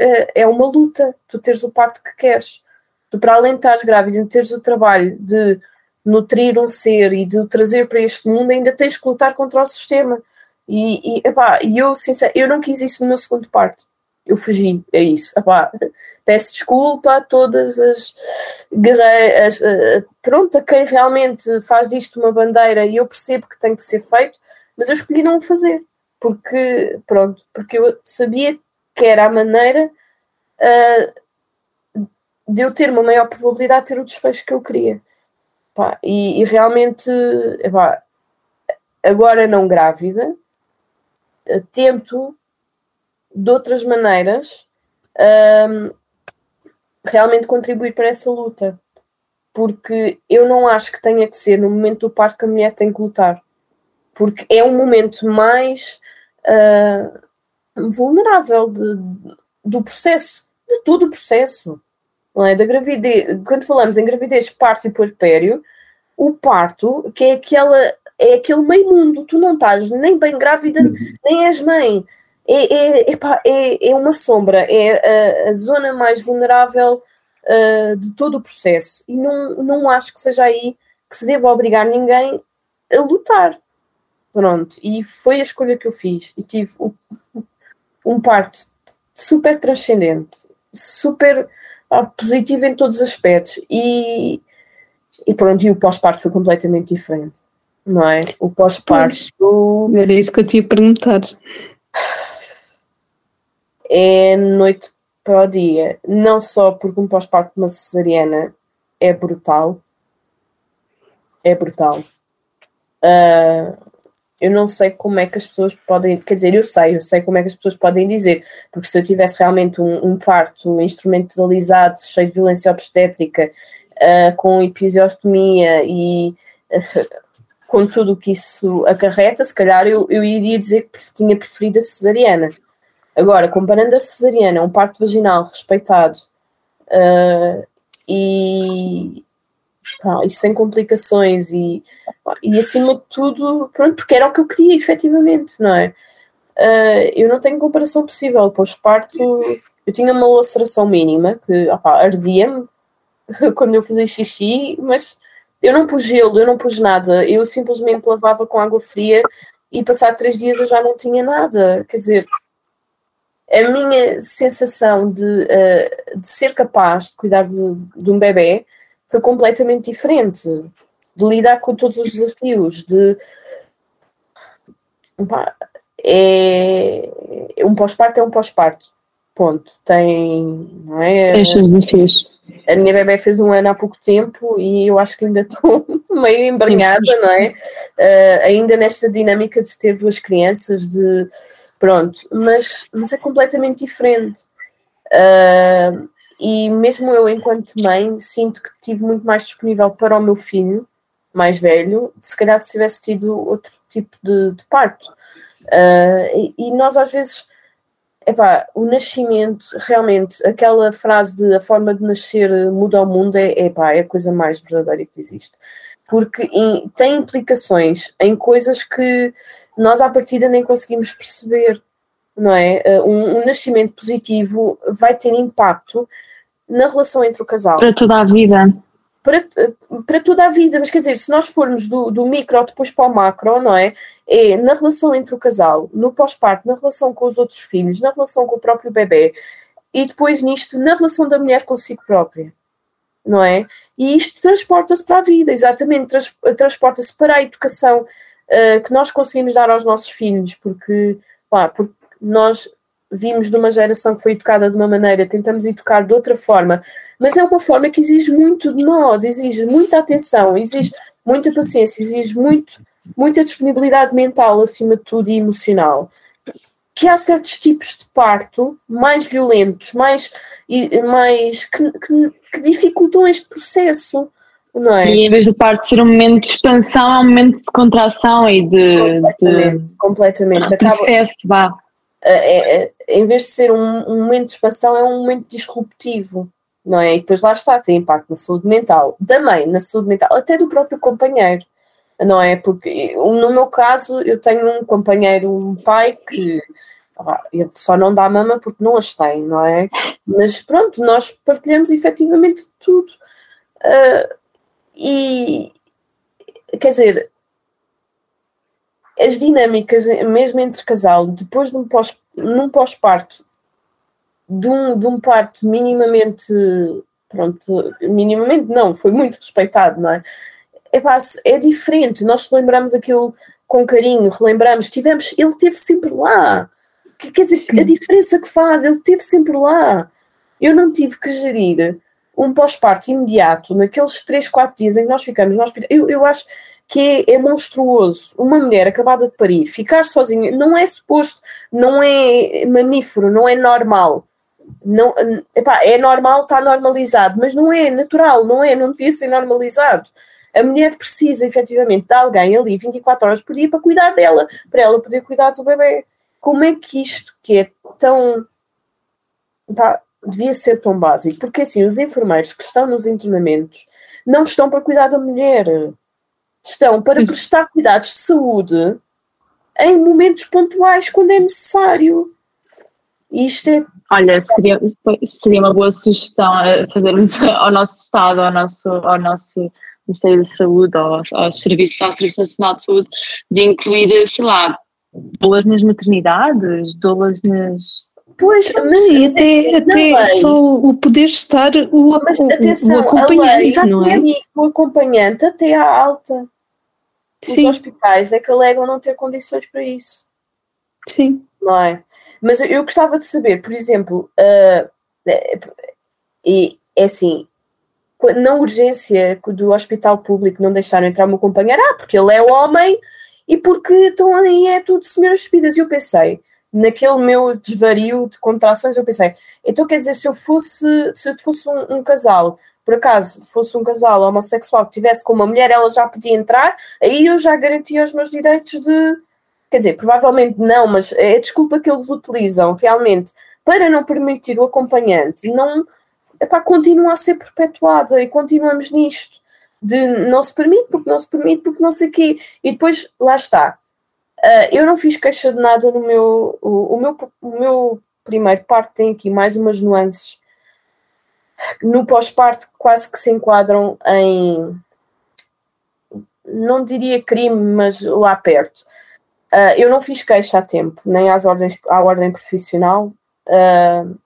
uh, é uma luta tu teres o parto que queres. Tu, para além de estares grávida e teres o trabalho de nutrir um ser e de o trazer para este mundo, ainda tens que lutar contra o sistema. E, e epá, eu, sincero, eu não quis isso no meu segundo parto eu fugi, é isso. Peço desculpa a todas as guerreiras, eh, pronto, a quem realmente faz disto uma bandeira e eu percebo que tem que ser feito, mas eu escolhi não o fazer, porque, pronto, porque eu sabia que era a maneira uh, de eu ter uma maior probabilidade de ter o desfecho que eu queria. E, e, realmente, epá, agora não grávida, uh, tento de outras maneiras um, realmente contribuir para essa luta. Porque eu não acho que tenha que ser no momento do parto que a mulher tem que lutar. Porque é um momento mais uh, vulnerável de, do processo, de todo o processo. Não é? Da gravidez, quando falamos em gravidez, parto e puerpério, o parto, que é aquela é aquele meio mundo, tu não estás nem bem grávida, uhum. nem és mãe é, é, é, é uma sombra, é a, a zona mais vulnerável uh, de todo o processo. E não, não acho que seja aí que se deva obrigar ninguém a lutar. Pronto, e foi a escolha que eu fiz. E tive um parto super transcendente, super ah, positivo em todos os aspectos. E, e pronto, e o pós-parto foi completamente diferente, não é? O pós-parto. Era isso que eu te ia perguntar. É noite para o dia, não só porque um pós-parto de uma cesariana é brutal, é brutal. Uh, eu não sei como é que as pessoas podem, quer dizer, eu sei, eu sei como é que as pessoas podem dizer, porque se eu tivesse realmente um, um parto instrumentalizado, cheio de violência obstétrica, uh, com episiotomia e uh, com tudo o que isso acarreta, se calhar eu, eu iria dizer que tinha preferido a cesariana. Agora, comparando a cesariana, um parto vaginal respeitado uh, e, pá, e sem complicações e, e acima de tudo, pronto, porque era o que eu queria efetivamente, não é? Uh, eu não tenho comparação possível. Pós-parto, eu tinha uma laceração mínima que ardia-me quando eu fazia xixi, mas eu não pus gelo, eu não pus nada, eu simplesmente lavava com água fria e passado três dias eu já não tinha nada. Quer dizer, a minha sensação de, uh, de ser capaz de cuidar de, de um bebê foi completamente diferente. De lidar com todos os desafios, de. é, um pós-parto é um pós-parto. Ponto. Tem. Não é? Seus desafios. A minha bebê fez um ano há pouco tempo e eu acho que ainda estou meio embranhada, não é? Uh, ainda nesta dinâmica de ter duas crianças, de. Pronto, mas, mas é completamente diferente. Uh, e mesmo eu, enquanto mãe, sinto que tive muito mais disponível para o meu filho mais velho, se calhar se tivesse tido outro tipo de, de parto. Uh, e, e, nós às vezes, epá, o nascimento, realmente, aquela frase de a forma de nascer muda o mundo é, epá, é a coisa mais verdadeira que existe. Porque tem implicações em coisas que nós à partida nem conseguimos perceber, não é? Uh, um, um nascimento positivo vai ter impacto na relação entre o casal. Para toda a vida. Para, para toda a vida, mas quer dizer, se nós formos do, do micro depois para o macro, não é? É na relação entre o casal, no pós-parto, na relação com os outros filhos, na relação com o próprio bebê e depois nisto, na relação da mulher consigo própria, não é? E isto transporta-se para a vida, exatamente, trans, transporta-se para a educação uh, que nós conseguimos dar aos nossos filhos, porque, pá, porque nós vimos de uma geração que foi educada de uma maneira, tentamos educar de outra forma, mas é uma forma que exige muito de nós, exige muita atenção, exige muita paciência, exige muito, muita disponibilidade mental, acima de tudo, e emocional. Que há certos tipos de parto mais violentos, mais, mais que, que, que dificultam este processo. Não é? E em vez do parto ser um momento de expansão, é um momento de contração e de, completamente, de, completamente. processo, vá é, é, em vez de ser um, um, momento de expansão, é um momento disruptivo, não é? E depois lá está, tem impacto na saúde mental, da mãe, na saúde mental, até do próprio companheiro, não é? Porque no meu caso, eu tenho um companheiro, um pai que ele só não dá mama porque não as tem, não é? Mas pronto, nós partilhamos efetivamente tudo. Uh, e quer dizer, as dinâmicas, mesmo entre casal, depois de um pós, num pós-parto, de um, de um parto minimamente, pronto, minimamente não, foi muito respeitado, não é? É, é diferente, nós lembramos aquilo com carinho, relembramos, tivemos, ele esteve sempre lá. Quer dizer, Sim. a diferença que faz, ele esteve sempre lá. Eu não tive que gerir um pós-parto imediato, naqueles 3, 4 dias em que nós ficamos no hospital. Eu, eu acho que é, é, monstruoso. Uma mulher acabada de parir, ficar sozinha, não é suposto, não é mamífero, não é normal. Não, epá, é normal, está normalizado, mas não é natural, não é, não devia ser normalizado. A mulher precisa efetivamente de alguém ali 24 horas por dia para cuidar dela, para ela poder cuidar do bebê. Como é que isto que é tão. Epá, devia ser tão básico? Porque assim, os enfermeiros que estão nos internamentos não estão para cuidar da mulher estão para prestar cuidados de saúde em momentos pontuais, quando é necessário. Isto é. Olha, seria, seria uma boa sugestão fazermos ao nosso Estado, ao nosso, ao nosso Ministério da Saúde aos, aos serviços, ao Serviço Nacional de Saúde, de incluir, sei lá, doulas nas maternidades, doulas nas. Pois, mas e até, até só o poder estar o, mas, o, atenção, o acompanhante, não é? O acompanhante até à alta. Os Sim. hospitais é que alegam não ter condições para isso. Sim. não é? Mas eu gostava de saber, por exemplo, uh, e é assim, na urgência do hospital público não deixaram entrar o meu companheiro, ah, porque ele é homem e porque estão aí é tudo senhoras despidas. E eu pensei, naquele meu desvario de contrações, eu pensei, então quer dizer, se eu fosse, se eu fosse um, um casal, por acaso fosse um casal homossexual que tivesse com uma mulher, ela já podia entrar, aí eu já garantia os meus direitos de. Quer dizer, provavelmente não, mas é a desculpa que eles utilizam realmente para não permitir o acompanhante, não epá, continua a ser perpetuada e continuamos nisto de não se permite, porque não se permite, porque não sei o quê. E depois, lá está. Uh, eu não fiz queixa de nada no meu. O, o meu, o meu primeiro parto tem aqui mais umas nuances no pós-parto quase que se enquadram em. Não diria crime, mas lá perto. Uh, eu não fiz queixa a tempo, nem às ordens, à ordem profissional, uh,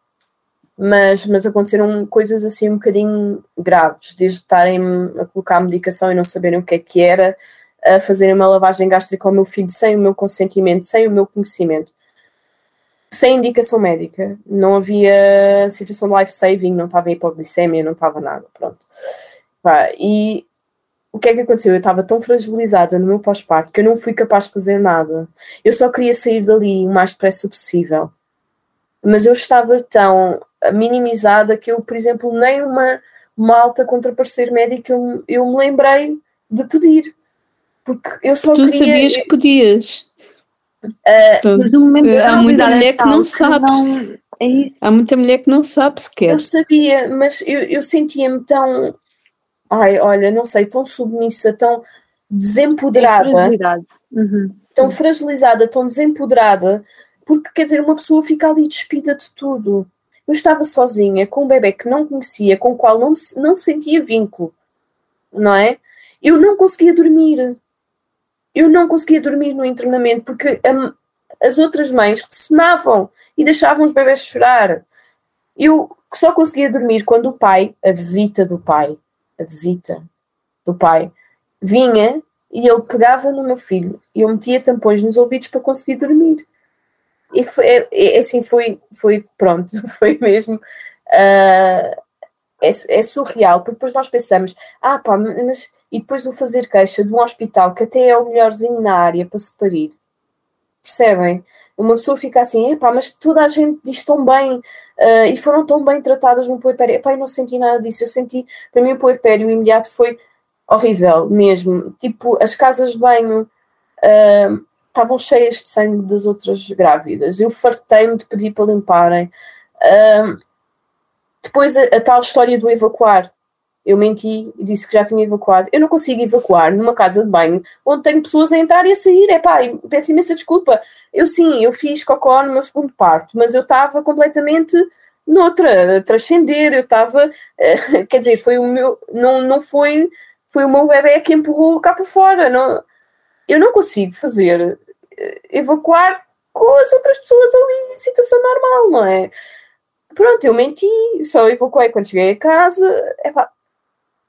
mas, mas aconteceram coisas assim um bocadinho graves, desde estarem a colocar medicação e não saberem o que é que era, a fazerem uma lavagem gástrica ao meu filho sem o meu consentimento, sem o meu conhecimento, sem indicação médica. Não havia situação de life-saving, não estava hipoglicemia, não estava nada, pronto. E o que é que aconteceu? Eu estava tão fragilizada no meu pós-parto que eu não fui capaz de fazer nada. Eu só queria sair dali o mais depressa possível. Mas eu estava tão minimizada que eu, por exemplo, nem uma, uma alta contra parecer médico eu, eu me lembrei de pedir. Porque eu só Tu queria... sabias que podias. Uh. Mas momento de Há muita mulher que não sabe. não- é isso. Há muita mulher que não sabe sequer. Eu sabia, mas eu, eu sentia-me tão. Ai, olha, não sei, tão submissa, tão desempoderada, Fragilidade. Uhum. tão fragilizada, tão desempoderada, porque quer dizer, uma pessoa fica ali despida de tudo. Eu estava sozinha com um bebê que não conhecia, com o qual não, não sentia vínculo, não é? Eu não conseguia dormir. Eu não conseguia dormir no internamento porque hum, as outras mães ressonavam e deixavam os bebés chorar. Eu só conseguia dormir quando o pai, a visita do pai, a visita do pai, vinha e ele pegava no meu filho e eu metia tampões nos ouvidos para conseguir dormir. E foi, é- é- assim foi, foi pronto, foi mesmo. ah, é, é surreal, porque depois nós pensamos, ah pá, mas e depois do fazer queixa de um hospital que até é o melhorzinho na área para se parir. Percebem? Uma pessoa fica assim, epá, mas toda a gente diz tão bem ah, e foram tão bem tratadas no puerpério. Epá, eu não senti nada disso. Eu senti, para mim, o puerpério imediato foi horrível mesmo. Tipo, as casas de banho ah, estavam cheias de sangue das outras grávidas. Eu fartei-me de pedir para limparem. Ah, depois, a, a tal história do evacuar. Eu menti e disse que já tinha evacuado. Eu não consigo evacuar numa casa de banho onde tenho pessoas a entrar e a sair. É pá, peço imensa desculpa. Eu sim, eu fiz cocó no meu segundo parto, mas eu estava completamente noutra, a transcender. Eu estava, eh, quer dizer, foi o meu, não, não foi, foi o meu bebê que empurrou cá para fora. Não, eu não consigo fazer eh, evacuar com as outras pessoas ali em situação normal, não é? Pronto, eu menti, só evacuei quando cheguei a casa. Epá,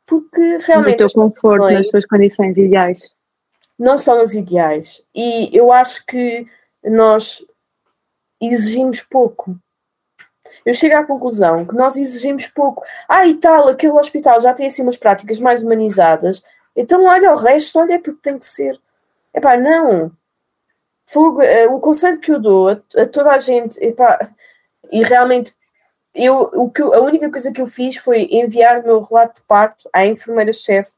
porque No realmente teu as conforto, nas tuas condições ideais. não são as ideais. E eu acho que nós exigimos pouco. Eu chego à conclusão que nós exigimos pouco. Ah, e tal, aquele hospital já tem assim umas práticas mais humanizadas. Então, olha o resto, olha, é porque tem que ser. Epá, não. Fogo, eh, o conselho que eu dou a, a toda a gente, epá, e realmente, eu, o que, a única coisa que eu fiz foi enviar o meu relato de parto à enfermeira-chefe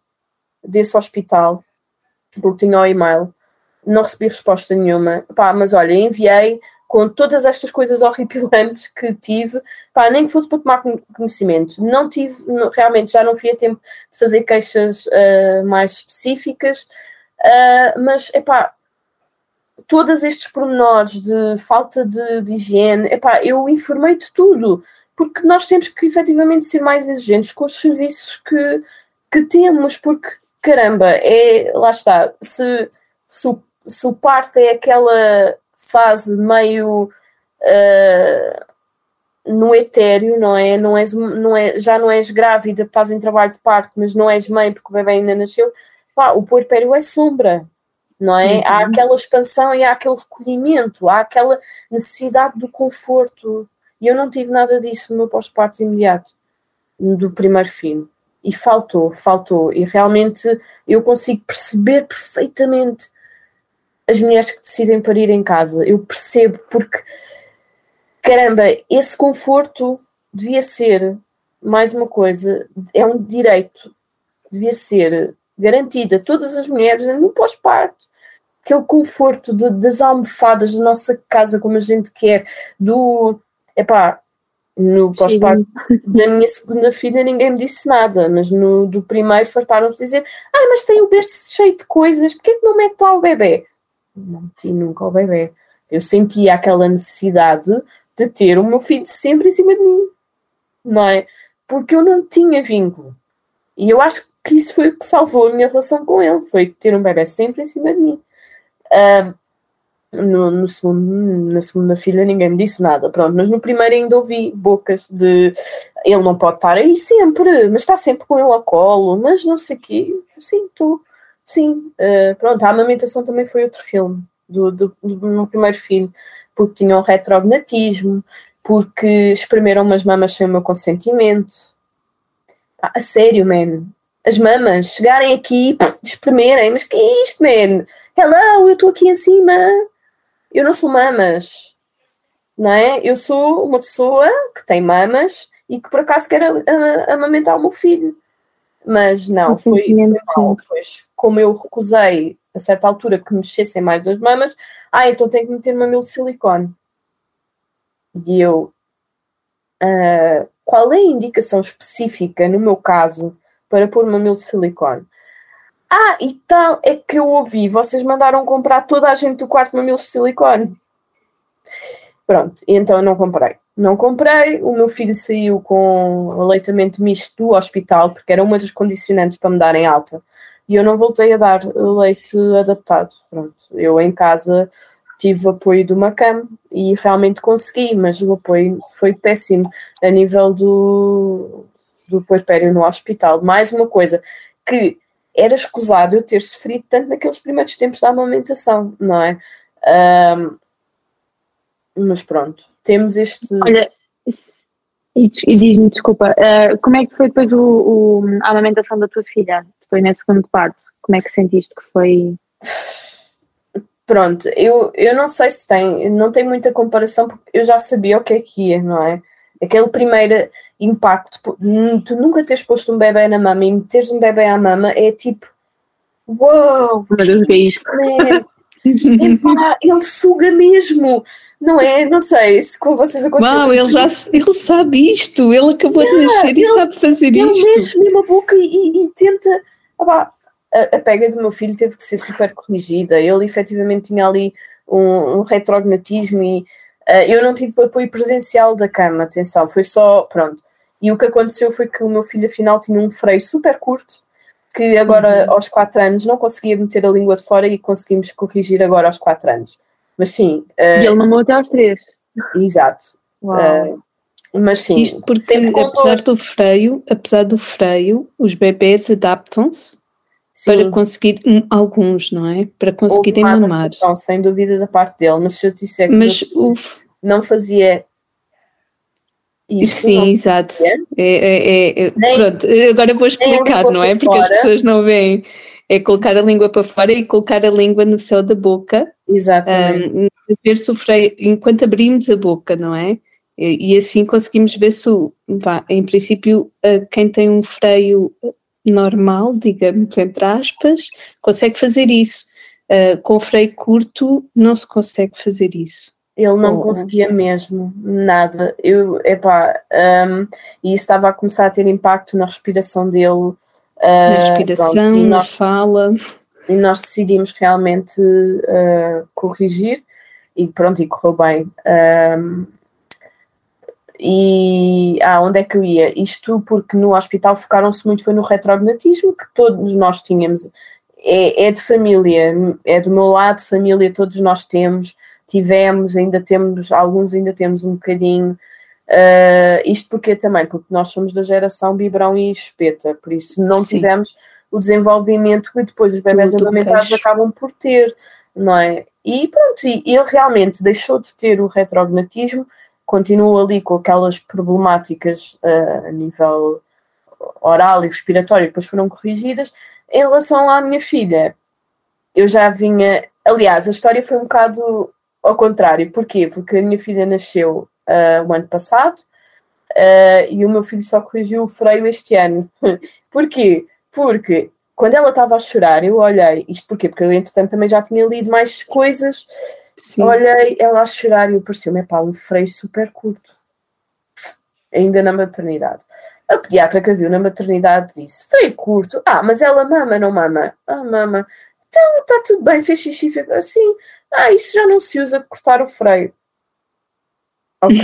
desse hospital porque tinha o e-mail, não recebi resposta nenhuma. Pá, mas olha, enviei com todas estas coisas horripilantes que tive, pá, nem que fosse para tomar con- conhecimento. Não tive, não- realmente já não fui a tempo de fazer queixas ah, mais específicas, ah, mas epá, todos estes pormenores de falta de, de higiene, epá, eu informei de tudo, porque nós temos que efetivamente ser mais exigentes com os serviços que, que temos, porque caramba, é, lá está, se, se, o, se o parto é aquela fase meio uh, no etéreo, não é? Não és, não é? Já não és grávida, estás em trabalho de parto, mas não és mãe porque o bebê ainda nasceu. Pá, o puerpério é sombra, não é? Uhum. Há aquela expansão e há aquele recolhimento, há aquela necessidade do conforto. E eu não tive nada disso no meu pós-parto imediato, do primeiro filho. E faltou, faltou. E realmente eu consigo perceber perfeitamente as mulheres que decidem parir em casa. Eu percebo, porque, caramba, esse conforto devia ser, mais uma coisa, é um direito, devia ser garantido a todas as mulheres no pós-parto. Aquele conforto de, das almofadas da nossa casa, como a gente quer, do. Epá, no pós-parto da minha segunda filha ninguém me disse nada, mas no do primeiro fartaram-se dizer: Ah, mas tem o berço cheio de coisas, porquê que não mete lá o bebê? Não meti nunca o bebê. Eu sentia aquela necessidade de ter o meu filho sempre em cima de mim, não é? Porque eu não tinha vínculo. E eu acho que isso foi o que salvou a minha relação com ele, foi ter um bebê sempre em cima de mim. Uh, no, no segundo, na segunda filha ninguém me disse nada, pronto, mas no primeiro ainda ouvi bocas de ele não pode estar aí sempre, mas está sempre com ele ao colo, mas não sei o quê, sim, sim, uh, pronto, a amamentação também foi outro filme do, do, do meu primeiro filho, porque tinham retrognatismo, porque espremeram umas mamas sem o meu consentimento. Ah, a sério, man. As mamas chegarem aqui, espremerem, mas que é isto, man? Hello, eu estou aqui em cima eu não sou mamas, não é? Eu sou uma pessoa que tem mamas e que por acaso quer amamentar o meu filho. Mas não, foi, foi mal, pois como eu recusei a certa altura que mexessem mais das mamas, ah, então tenho que meter mamilo de silicone. E eu, uh, qual é a indicação específica, no meu caso, para pôr mamilo de silicone? Ah, e tal, é que eu ouvi, vocês mandaram comprar toda a gente do quarto mamilos de silicone. Pronto, então eu não comprei. Não comprei, o meu filho saiu com aleitamento misto do hospital, porque era uma das condicionantes para me darem alta. E eu não voltei a dar leite adaptado. Pronto, eu em casa tive apoio de uma cama e realmente consegui, mas o apoio foi péssimo a nível do, do puerpério no hospital. Mais uma coisa que era escusado eu ter sofrido tanto naqueles primeiros tempos da amamentação, não é? Um, mas pronto, temos este. Olha, e, e diz-me, desculpa, uh, como é que foi depois o, o, a amamentação da tua filha? Foi na segunda parte? Como é que sentiste que foi? Pronto, eu, eu não sei se tem, não tem muita comparação porque eu já sabia o que é que ia, não é? Aquele primeiro impacto, tu nunca teres posto um bebê na mama e meteres um bebê à mama é tipo, uau, wow, que é isto, ele suga mesmo, não é? Não sei se com vocês aconteceu. Uau, ele já ele sabe isto, ele acabou yeah, de nascer ele, e sabe fazer ele isto. Ele mexe mesmo a boca e, e tenta. A, a pega do meu filho teve que ser super corrigida. Ele efetivamente tinha ali um, um retrognatismo e eu não tive apoio presencial da cama, atenção, foi só, pronto. E o que aconteceu foi que o meu filho afinal tinha um freio super curto, que agora uhum. aos 4 anos não conseguia meter a língua de fora e conseguimos corrigir agora aos 4 anos. Mas sim. Uh, e ele mamou até aos 3. Exato. Uh, mas sim. Isto porque apesar do freio, apesar do freio, os bebês adaptam-se para conseguir alguns, não é? Para conseguirem mamar. Sem dúvida da parte dele, mas se eu disser que mas, não fazia isso, Sim, não exato. É, é, é, nem, pronto, agora vou explicar, não é? Porque fora. as pessoas não veem. É colocar a língua para fora e colocar a língua no céu da boca. Exatamente. Um, ver se o freio, enquanto abrimos a boca, não é? E, e assim conseguimos ver se, vá, em princípio, quem tem um freio normal, digamos, entre aspas, consegue fazer isso. Uh, com freio curto não se consegue fazer isso. Ele não oh. conseguia mesmo, nada. Eu, epá, um, e isso estava a começar a ter impacto na respiração dele. Uh, na respiração, pronto, na nós, fala. E nós decidimos realmente uh, corrigir e pronto, e correu bem. Um, e ah, onde é que eu ia? Isto porque no hospital focaram-se muito foi no retrognatismo, que todos nós tínhamos, é, é de família, é do meu lado, família, todos nós temos, tivemos, ainda temos, alguns ainda temos um bocadinho. Uh, isto porque também, porque nós somos da geração biberão e espeta, por isso não Sim. tivemos o desenvolvimento que depois os bebés amamentados acabam por ter, não é? E pronto, e ele realmente deixou de ter o retrognatismo, continua ali com aquelas problemáticas uh, a nível oral e respiratório, depois foram corrigidas. Em relação à minha filha, eu já vinha. Aliás, a história foi um bocado ao contrário. Porquê? Porque a minha filha nasceu uh, o ano passado uh, e o meu filho só corrigiu o freio este ano. Porquê? Porque quando ela estava a chorar, eu olhei, isto porquê? Porque eu, entretanto, também já tinha lido mais coisas. Sim. Olhei ela a chorar e pareceu-me, pá, um freio super curto. Ainda na maternidade. A pediatra que a viu na maternidade disse: freio curto. Ah, mas ela mama, não mama? Ah, mama. Então, está tudo bem, fez xixi, fez assim. Ah, isso já não se usa cortar o freio. Ok.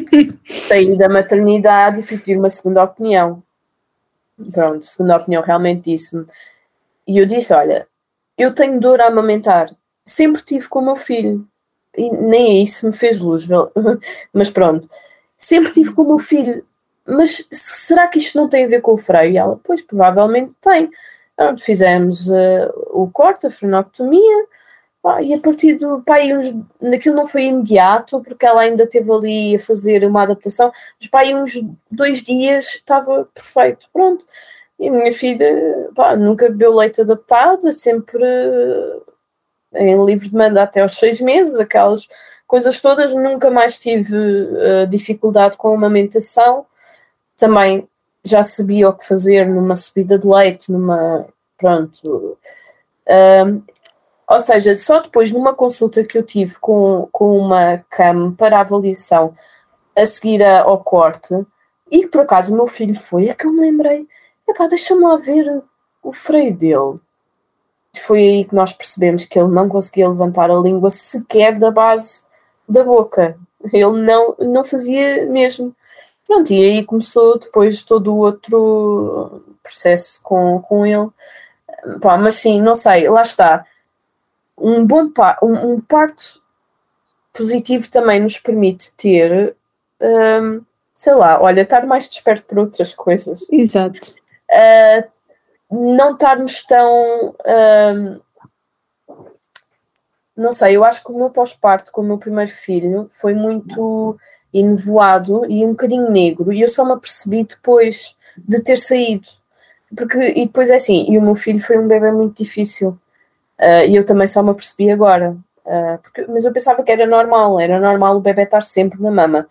Saí da maternidade e fui pedir uma segunda opinião pronto, segunda opinião, realmente disse-me. E eu disse: Olha, eu tenho dor a amamentar, sempre tive com o meu filho, e nem isso me fez luz, mas pronto, sempre tive com o meu filho. Mas será que isto não tem a ver com o freio? E ela, pois, provavelmente tem. Pronto, fizemos uh, o corte, a frenoctomia, e a partir do. Pá, uns, naquilo não foi imediato, porque ela ainda teve ali a fazer uma adaptação, mas pá, uns dois dias estava perfeito. Pronto. E a minha filha pá, nunca bebeu leite adaptado, é sempre em livre demanda até aos seis meses, aquelas coisas todas. Nunca mais tive uh, dificuldade com a amamentação. Também já sabia o que fazer numa subida de leite, numa. Pronto. Uh, ou seja, só depois numa consulta que eu tive com, com uma CAM para avaliação a seguir ao corte, e que por acaso o meu filho foi, é que eu me lembrei, deixa-me lá ver o freio dele. Foi aí que nós percebemos que ele não conseguia levantar a língua sequer da base da boca. Ele não, não fazia mesmo. Pronto, e aí começou depois todo o outro processo com, com ele. Pá, mas sim, não sei, lá está um bom um, um parto positivo também nos permite ter, um, sei lá, olha, estar mais desperto por outras coisas. Exato. Uh, não estarmos tão. Um, não sei, eu acho que o meu pós-parto com o meu primeiro filho foi muito enevoado e um bocadinho negro, e eu só me apercebi depois de ter saído. Porque, e depois é assim, e o meu filho foi um bebê muito difícil. Uh, e eu também só me apercebi agora. Uh, porque, mas eu pensava que era normal, era normal o bebê estar sempre na mama.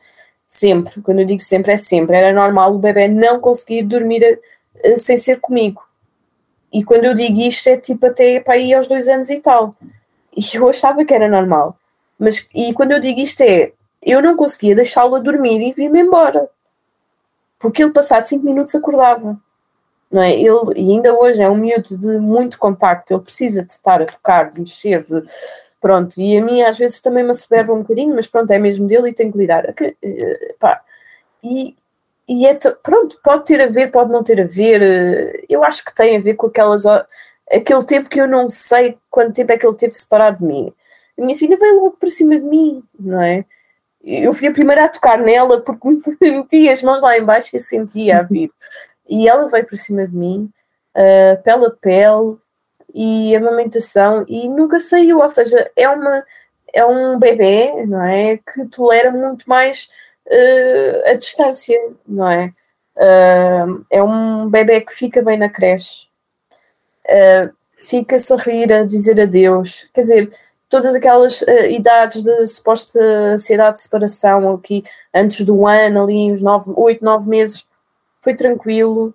Sempre, quando eu digo sempre, é sempre. Era normal o bebê não conseguir dormir uh, sem ser comigo. E quando eu digo isto, é tipo até para ir aos dois anos e tal. E eu achava que era normal. Mas, e quando eu digo isto, é eu não conseguia deixá-lo a dormir e vir-me embora. Porque ele, passado cinco minutos, acordava não é? Ele, e ainda hoje é um miúdo de muito contacto, ele precisa de estar a tocar, de mexer, de, pronto, e a mim às vezes também me assoberba um bocadinho, mas pronto, é mesmo dele e tenho que lidar. Eh, pá, e, e é, pronto, pode ter a ver, pode não ter a ver, eh, eu acho que tem a ver com aquelas, aquele tempo que eu não sei quanto tempo é que ele teve separado de mim. A minha filha veio logo para cima de mim, não é? Eu fui a primeira a tocar nela porque meti as mãos lá embaixo e sentia a vir e ela veio por cima de mim, uh, pele a pele, e amamentação, e nunca saiu, ou seja, é, uma, é um bebê, não é, que tolera muito mais uh, a distância, não é? Uh, é um bebê que fica bem na creche, uh, fica-se a rir, a dizer adeus, quer dizer, todas aquelas uh, idades de suposta ansiedade de separação, aqui antes do ano, ali uns nove, oito, nove meses, foi tranquilo.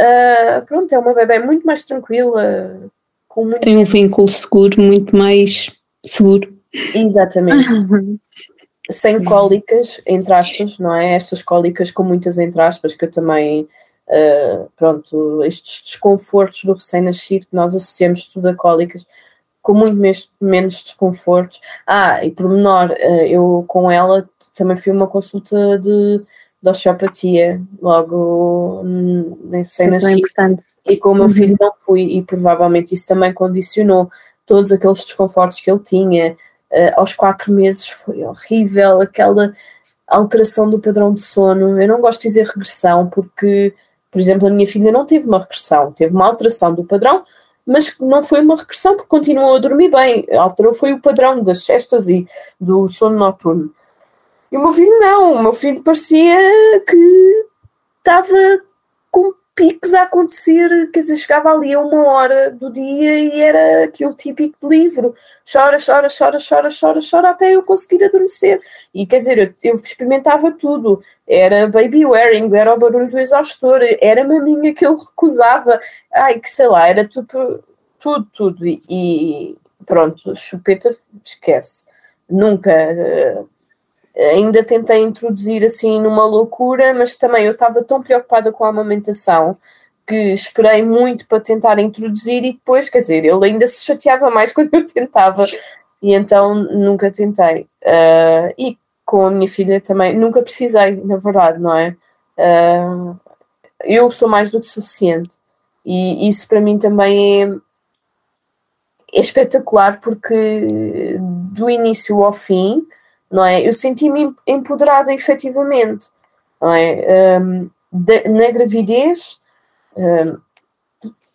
Uh, pronto, é uma bebê muito mais tranquila. Com muito Tem um vínculo seguro, muito mais seguro. Exatamente. Sem cólicas, entre aspas, não é? Estas cólicas com muitas entre aspas, que eu também, uh, pronto, estes desconfortos do recém-nascido, que nós associamos tudo a cólicas, com muito menos, menos desconfortos. Ah, e por menor, uh, eu com ela também fui uma consulta de, de osteopatia, logo recém-nascido. E com o meu uhum. filho não fui, e provavelmente isso também condicionou todos aqueles desconfortos que ele tinha. Uh, aos quatro meses foi horrível, aquela alteração do padrão de sono. Eu não gosto de dizer regressão, porque, por exemplo, a minha filha não teve uma regressão, teve uma alteração do padrão, mas não foi uma regressão porque continuou a dormir bem. Alterou foi o padrão das cestas e do sono noturno. E o meu filho não, o meu filho parecia que estava picos a acontecer, quer dizer, chegava ali a uma hora do dia e era aquilo típico livro. Chora, chora, chora, chora, chora, chora até eu conseguir adormecer. E quer dizer, eu, eu experimentava tudo. Era baby wearing, era o barulho do exaustor, era maminha que eu recusava. Ai, que sei lá, era tudo, tudo, tudo. E, e pronto, chupeta, esquece. Nunca. Uh, ainda tentei introduzir assim numa loucura, mas também eu estava tão preocupada com a amamentação que esperei muito para tentar introduzir e depois, quer dizer, ele ainda se chateava mais quando eu tentava e então nunca tentei. Uh, e com a minha filha também, nunca precisei, na verdade, não é? Uh, eu sou mais do que suficiente e isso para mim também é, é espetacular porque do início ao fim não é? Eu senti-me empoderada efetivamente, não é? Um, de, na gravidez, um,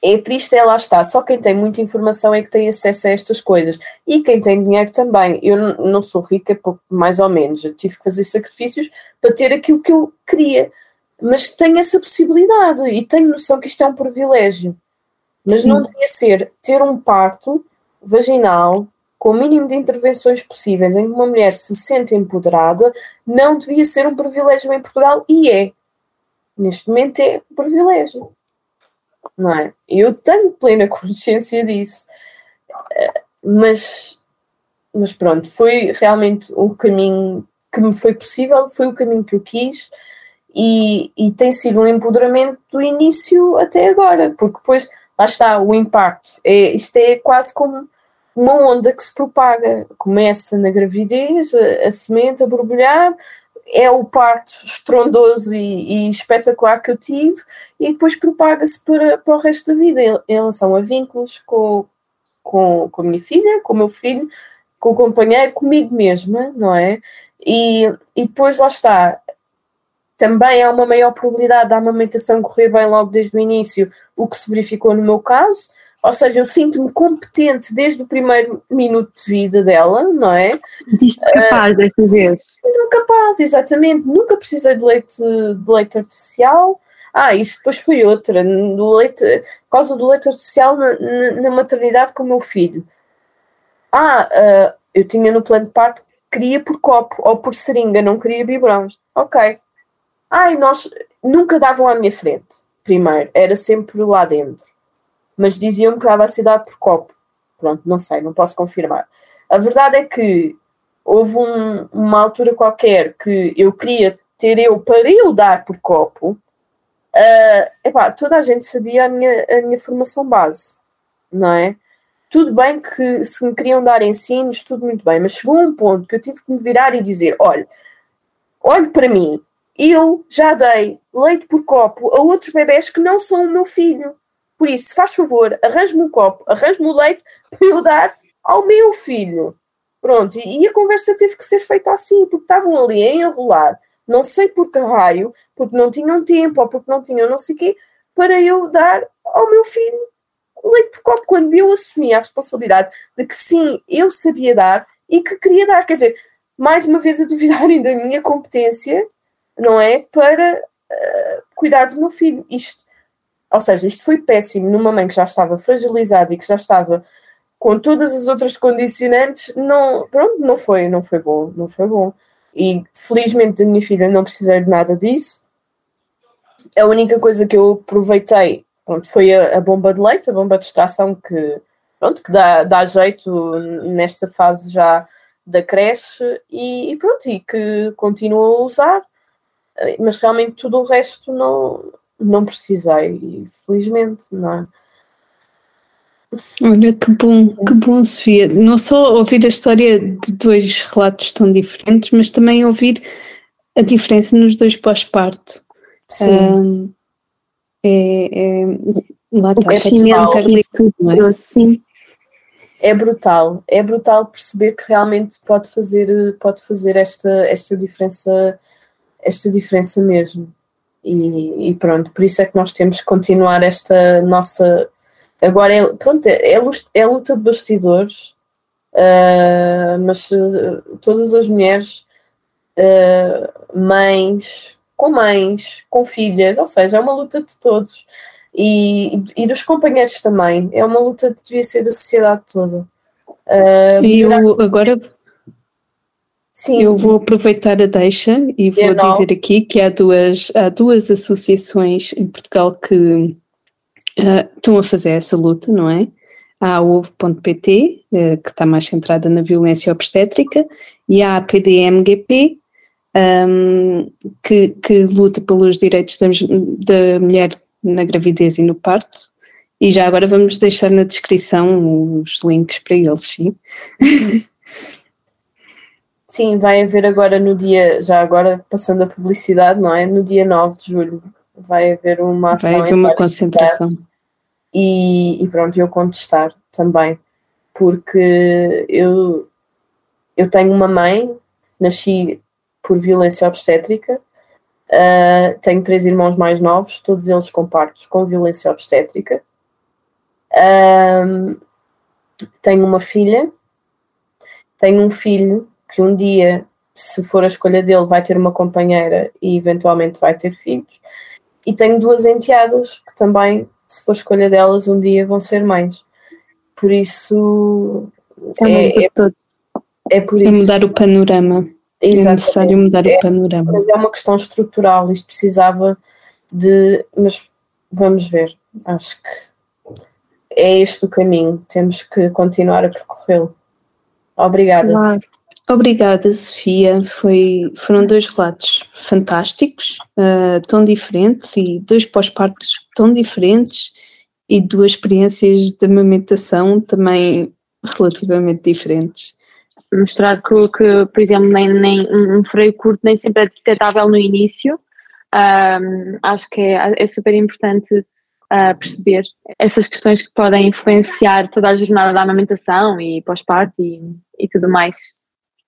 é triste, ela está. Só quem tem muita informação é que tem acesso a estas coisas. E quem tem dinheiro também. Eu não sou rica, mais ou menos. Eu tive que fazer sacrifícios para ter aquilo que eu queria. Mas tenho essa possibilidade e tenho noção que isto é um privilégio. Mas Sim. não devia ser ter um parto vaginal com o mínimo de intervenções possíveis em que uma mulher se sente empoderada, não devia ser um privilégio em Portugal e é. Neste momento é um privilégio. Não é? Eu tenho plena consciência disso. Eh, mas, mas pronto, foi realmente o caminho que me foi possível, foi o caminho que eu quis e, e tem sido um empoderamento do início até agora, porque depois lá está o impacto. É, isto é quase como uma onda que se propaga. Começa na gravidez, a, a semente a borbulhar, é o parto estrondoso e, e, espetacular que eu tive, e depois propaga-se para, para o resto da vida em, em relação a vínculos com, com, com a minha filha, com o meu filho, com o companheiro, comigo mesma, não é? E, e depois lá está. Também há uma maior probabilidade da amamentação correr bem logo desde o início, o que se verificou no meu caso ou seja, eu sinto-me competente desde o primeiro minuto de vida dela, não é? Diz-te capaz uh, desta vez. Capaz, exatamente. Nunca precisei de leite, de leite artificial. Ah, isso depois foi outra. Do leite, por causa do leite artificial na, na, na maternidade com o meu filho. Ah, uh, eu tinha no plano de parto queria por copo ou por seringa, não queria biberões. Ok. Ah, e nós nunca davam à minha frente, primeiro, era sempre lá dentro mas diziam-me que a cidade por copo. Pronto, não sei, não posso confirmar. A verdade é que houve um, uma altura qualquer que eu queria ter eu para eu dar por copo. Uh, epá, toda a gente sabia a minha, a minha formação base, não é? Tudo bem que se me queriam dar ensinos, tudo muito bem, mas chegou um ponto que eu tive que me virar e dizer: olha, olhe para mim, eu já dei leite por copo a outros bebés que não são o meu filho. Por isso, faz favor, arranje-me um copo, arranje-me o leite para eu dar ao meu filho. Pronto, e, a conversa teve que ser feita assim, porque estavam ali a enrolar, não sei por que raio, porque não tinham tempo ou porque não tinham não sei o quê, para eu dar ao meu filho o leite por copo, quando eu assumi a responsabilidade de que sim, eu sabia dar e que queria dar. Quer dizer, mais uma vez a duvidarem da minha competência, não é? Para uh, cuidar do meu filho. Isto ou seja, isto foi péssimo numa mãe que já estava fragilizada e que já estava com todas as outras condicionantes, não, pronto, não foi, não foi bom, não foi bom. E felizmente da minha filha não precisei de nada disso. A única coisa que eu aproveitei pronto, foi a, a bomba de leite, a bomba de extração que, pronto, que dá, dá jeito nesta fase já da creche e, e pronto, e que continuo a usar. Mas realmente tudo o resto não, não precisei, e felizmente, não é? Olha, que bom, que bom, Sofia. Não só ouvir a história de dois relatos tão diferentes, mas também ouvir a diferença nos dois pós-parto. Sim. É, é, lá O está, tudo crescimento interligado, isso não é? sim. é brutal. É brutal perceber que realmente pode fazer, pode fazer esta, esta diferença, esta diferença mesmo. E, e pronto, por isso é que nós temos que continuar esta nossa. Agora é, pronto, é, é é luta de bastidores, ah, mas ah, todas as mulheres, ah, mães, com mães, com filhas, ou seja, é uma luta de todos. E, e dos companheiros também. É uma luta que devia ser da sociedade toda. E eu agora sim, eu vou aproveitar a deixa e vou Eu não. dizer aqui que há duas, há duas associações em Portugal que ah, estão a fazer essa luta, não é? Há a OVO.pt, eh, que está mais centrada na violência obstétrica, e há a PDMGP, ahm, que, que luta pelos direitos das- da mulher na gravidez e no parto. E já agora vamos deixar na descrição os links para eles, sim. Sim, vai haver agora no dia, já agora passando a publicidade, não é? No dia 9 de julho vai haver uma ação. Vai haver uma concentração. E, e pronto, eu contestar também, porque eu, eu tenho uma mãe, nasci por violência obstétrica, ah, tenho três irmãos mais novos, todos eles com partos com violência obstétrica. Ahm, tenho uma filha, tenho um filho que um dia, se for a escolha dele, vai ter uma companheira e eventualmente vai ter filhos. E tenho duas enteadas que também, se for escolha delas, um dia vão ser mães. Por isso, É É- de todos. é por É isso. mudar o panorama. É Exatamente. necessário mudar o panorama. Mas é uma questão estrutural. Isto precisava de. Mas vamos ver. Acho que é este o caminho. Temos que continuar a percorrê-lo. Obrigada. Claro. Obrigada, Sofia. Foi, foram dois relatos fantásticos, ah, tão diferentes, e dois pós-partos tão diferentes, e duas experiências de amamentação também relativamente diferentes. mostrar que, que, por exemplo, nem, nem um um freio curto nem sempre é detectável no início. Ahm, acho que é, é super importante ah, perceber essas questões que podem influenciar toda a jornada da amamentação e pós-parto e, e tudo mais.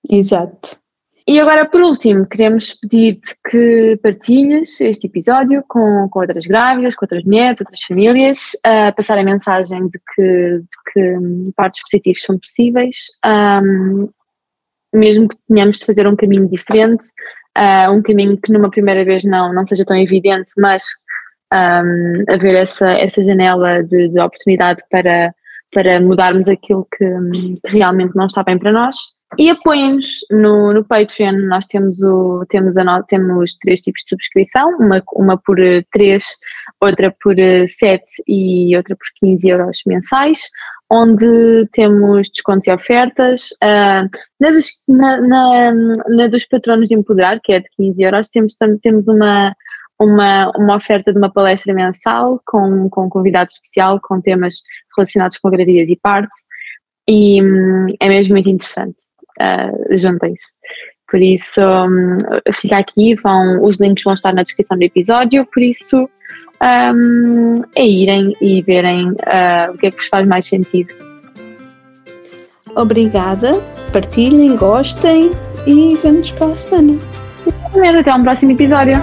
Exato. E agora, por último, queremos pedir-te que partilhes este episódio com, com outras grávidas, com outras mulheres, outras famílias, a passar a mensagem de que, de que partos positivos são possíveis, hum, mesmo que tenhamos de fazer um caminho diferente, ah, um caminho que numa primeira vez não, não seja tão evidente, mas hum, haver essa, essa janela de, de oportunidade para, para mudarmos aquilo que, que realmente não está bem para nós. E apoiem-nos no, no Patreon, nós temos, o, temos, a, temos três tipos de subscrição, uma, uma por eh, 3, outra por eh, 7 e outra por 15 euros mensais, onde temos descontos e ofertas. ah, na, dos, na, na, na dos patronos de Empoderar, que é de 15 euros, temos, temos uma, uma, uma oferta de uma palestra mensal com, com um convidado especial, com temas relacionados com a gravidez e parto, e hum, é mesmo muito interessante. Uh, Juntem-se. Por isso, hum, fica aqui, vão, os links vão estar na descrição do episódio, por isso hum, é irem e verem uh, o que é que vos faz mais sentido. Obrigada, partilhem, gostem e vemos para a semana. Até um próximo episódio.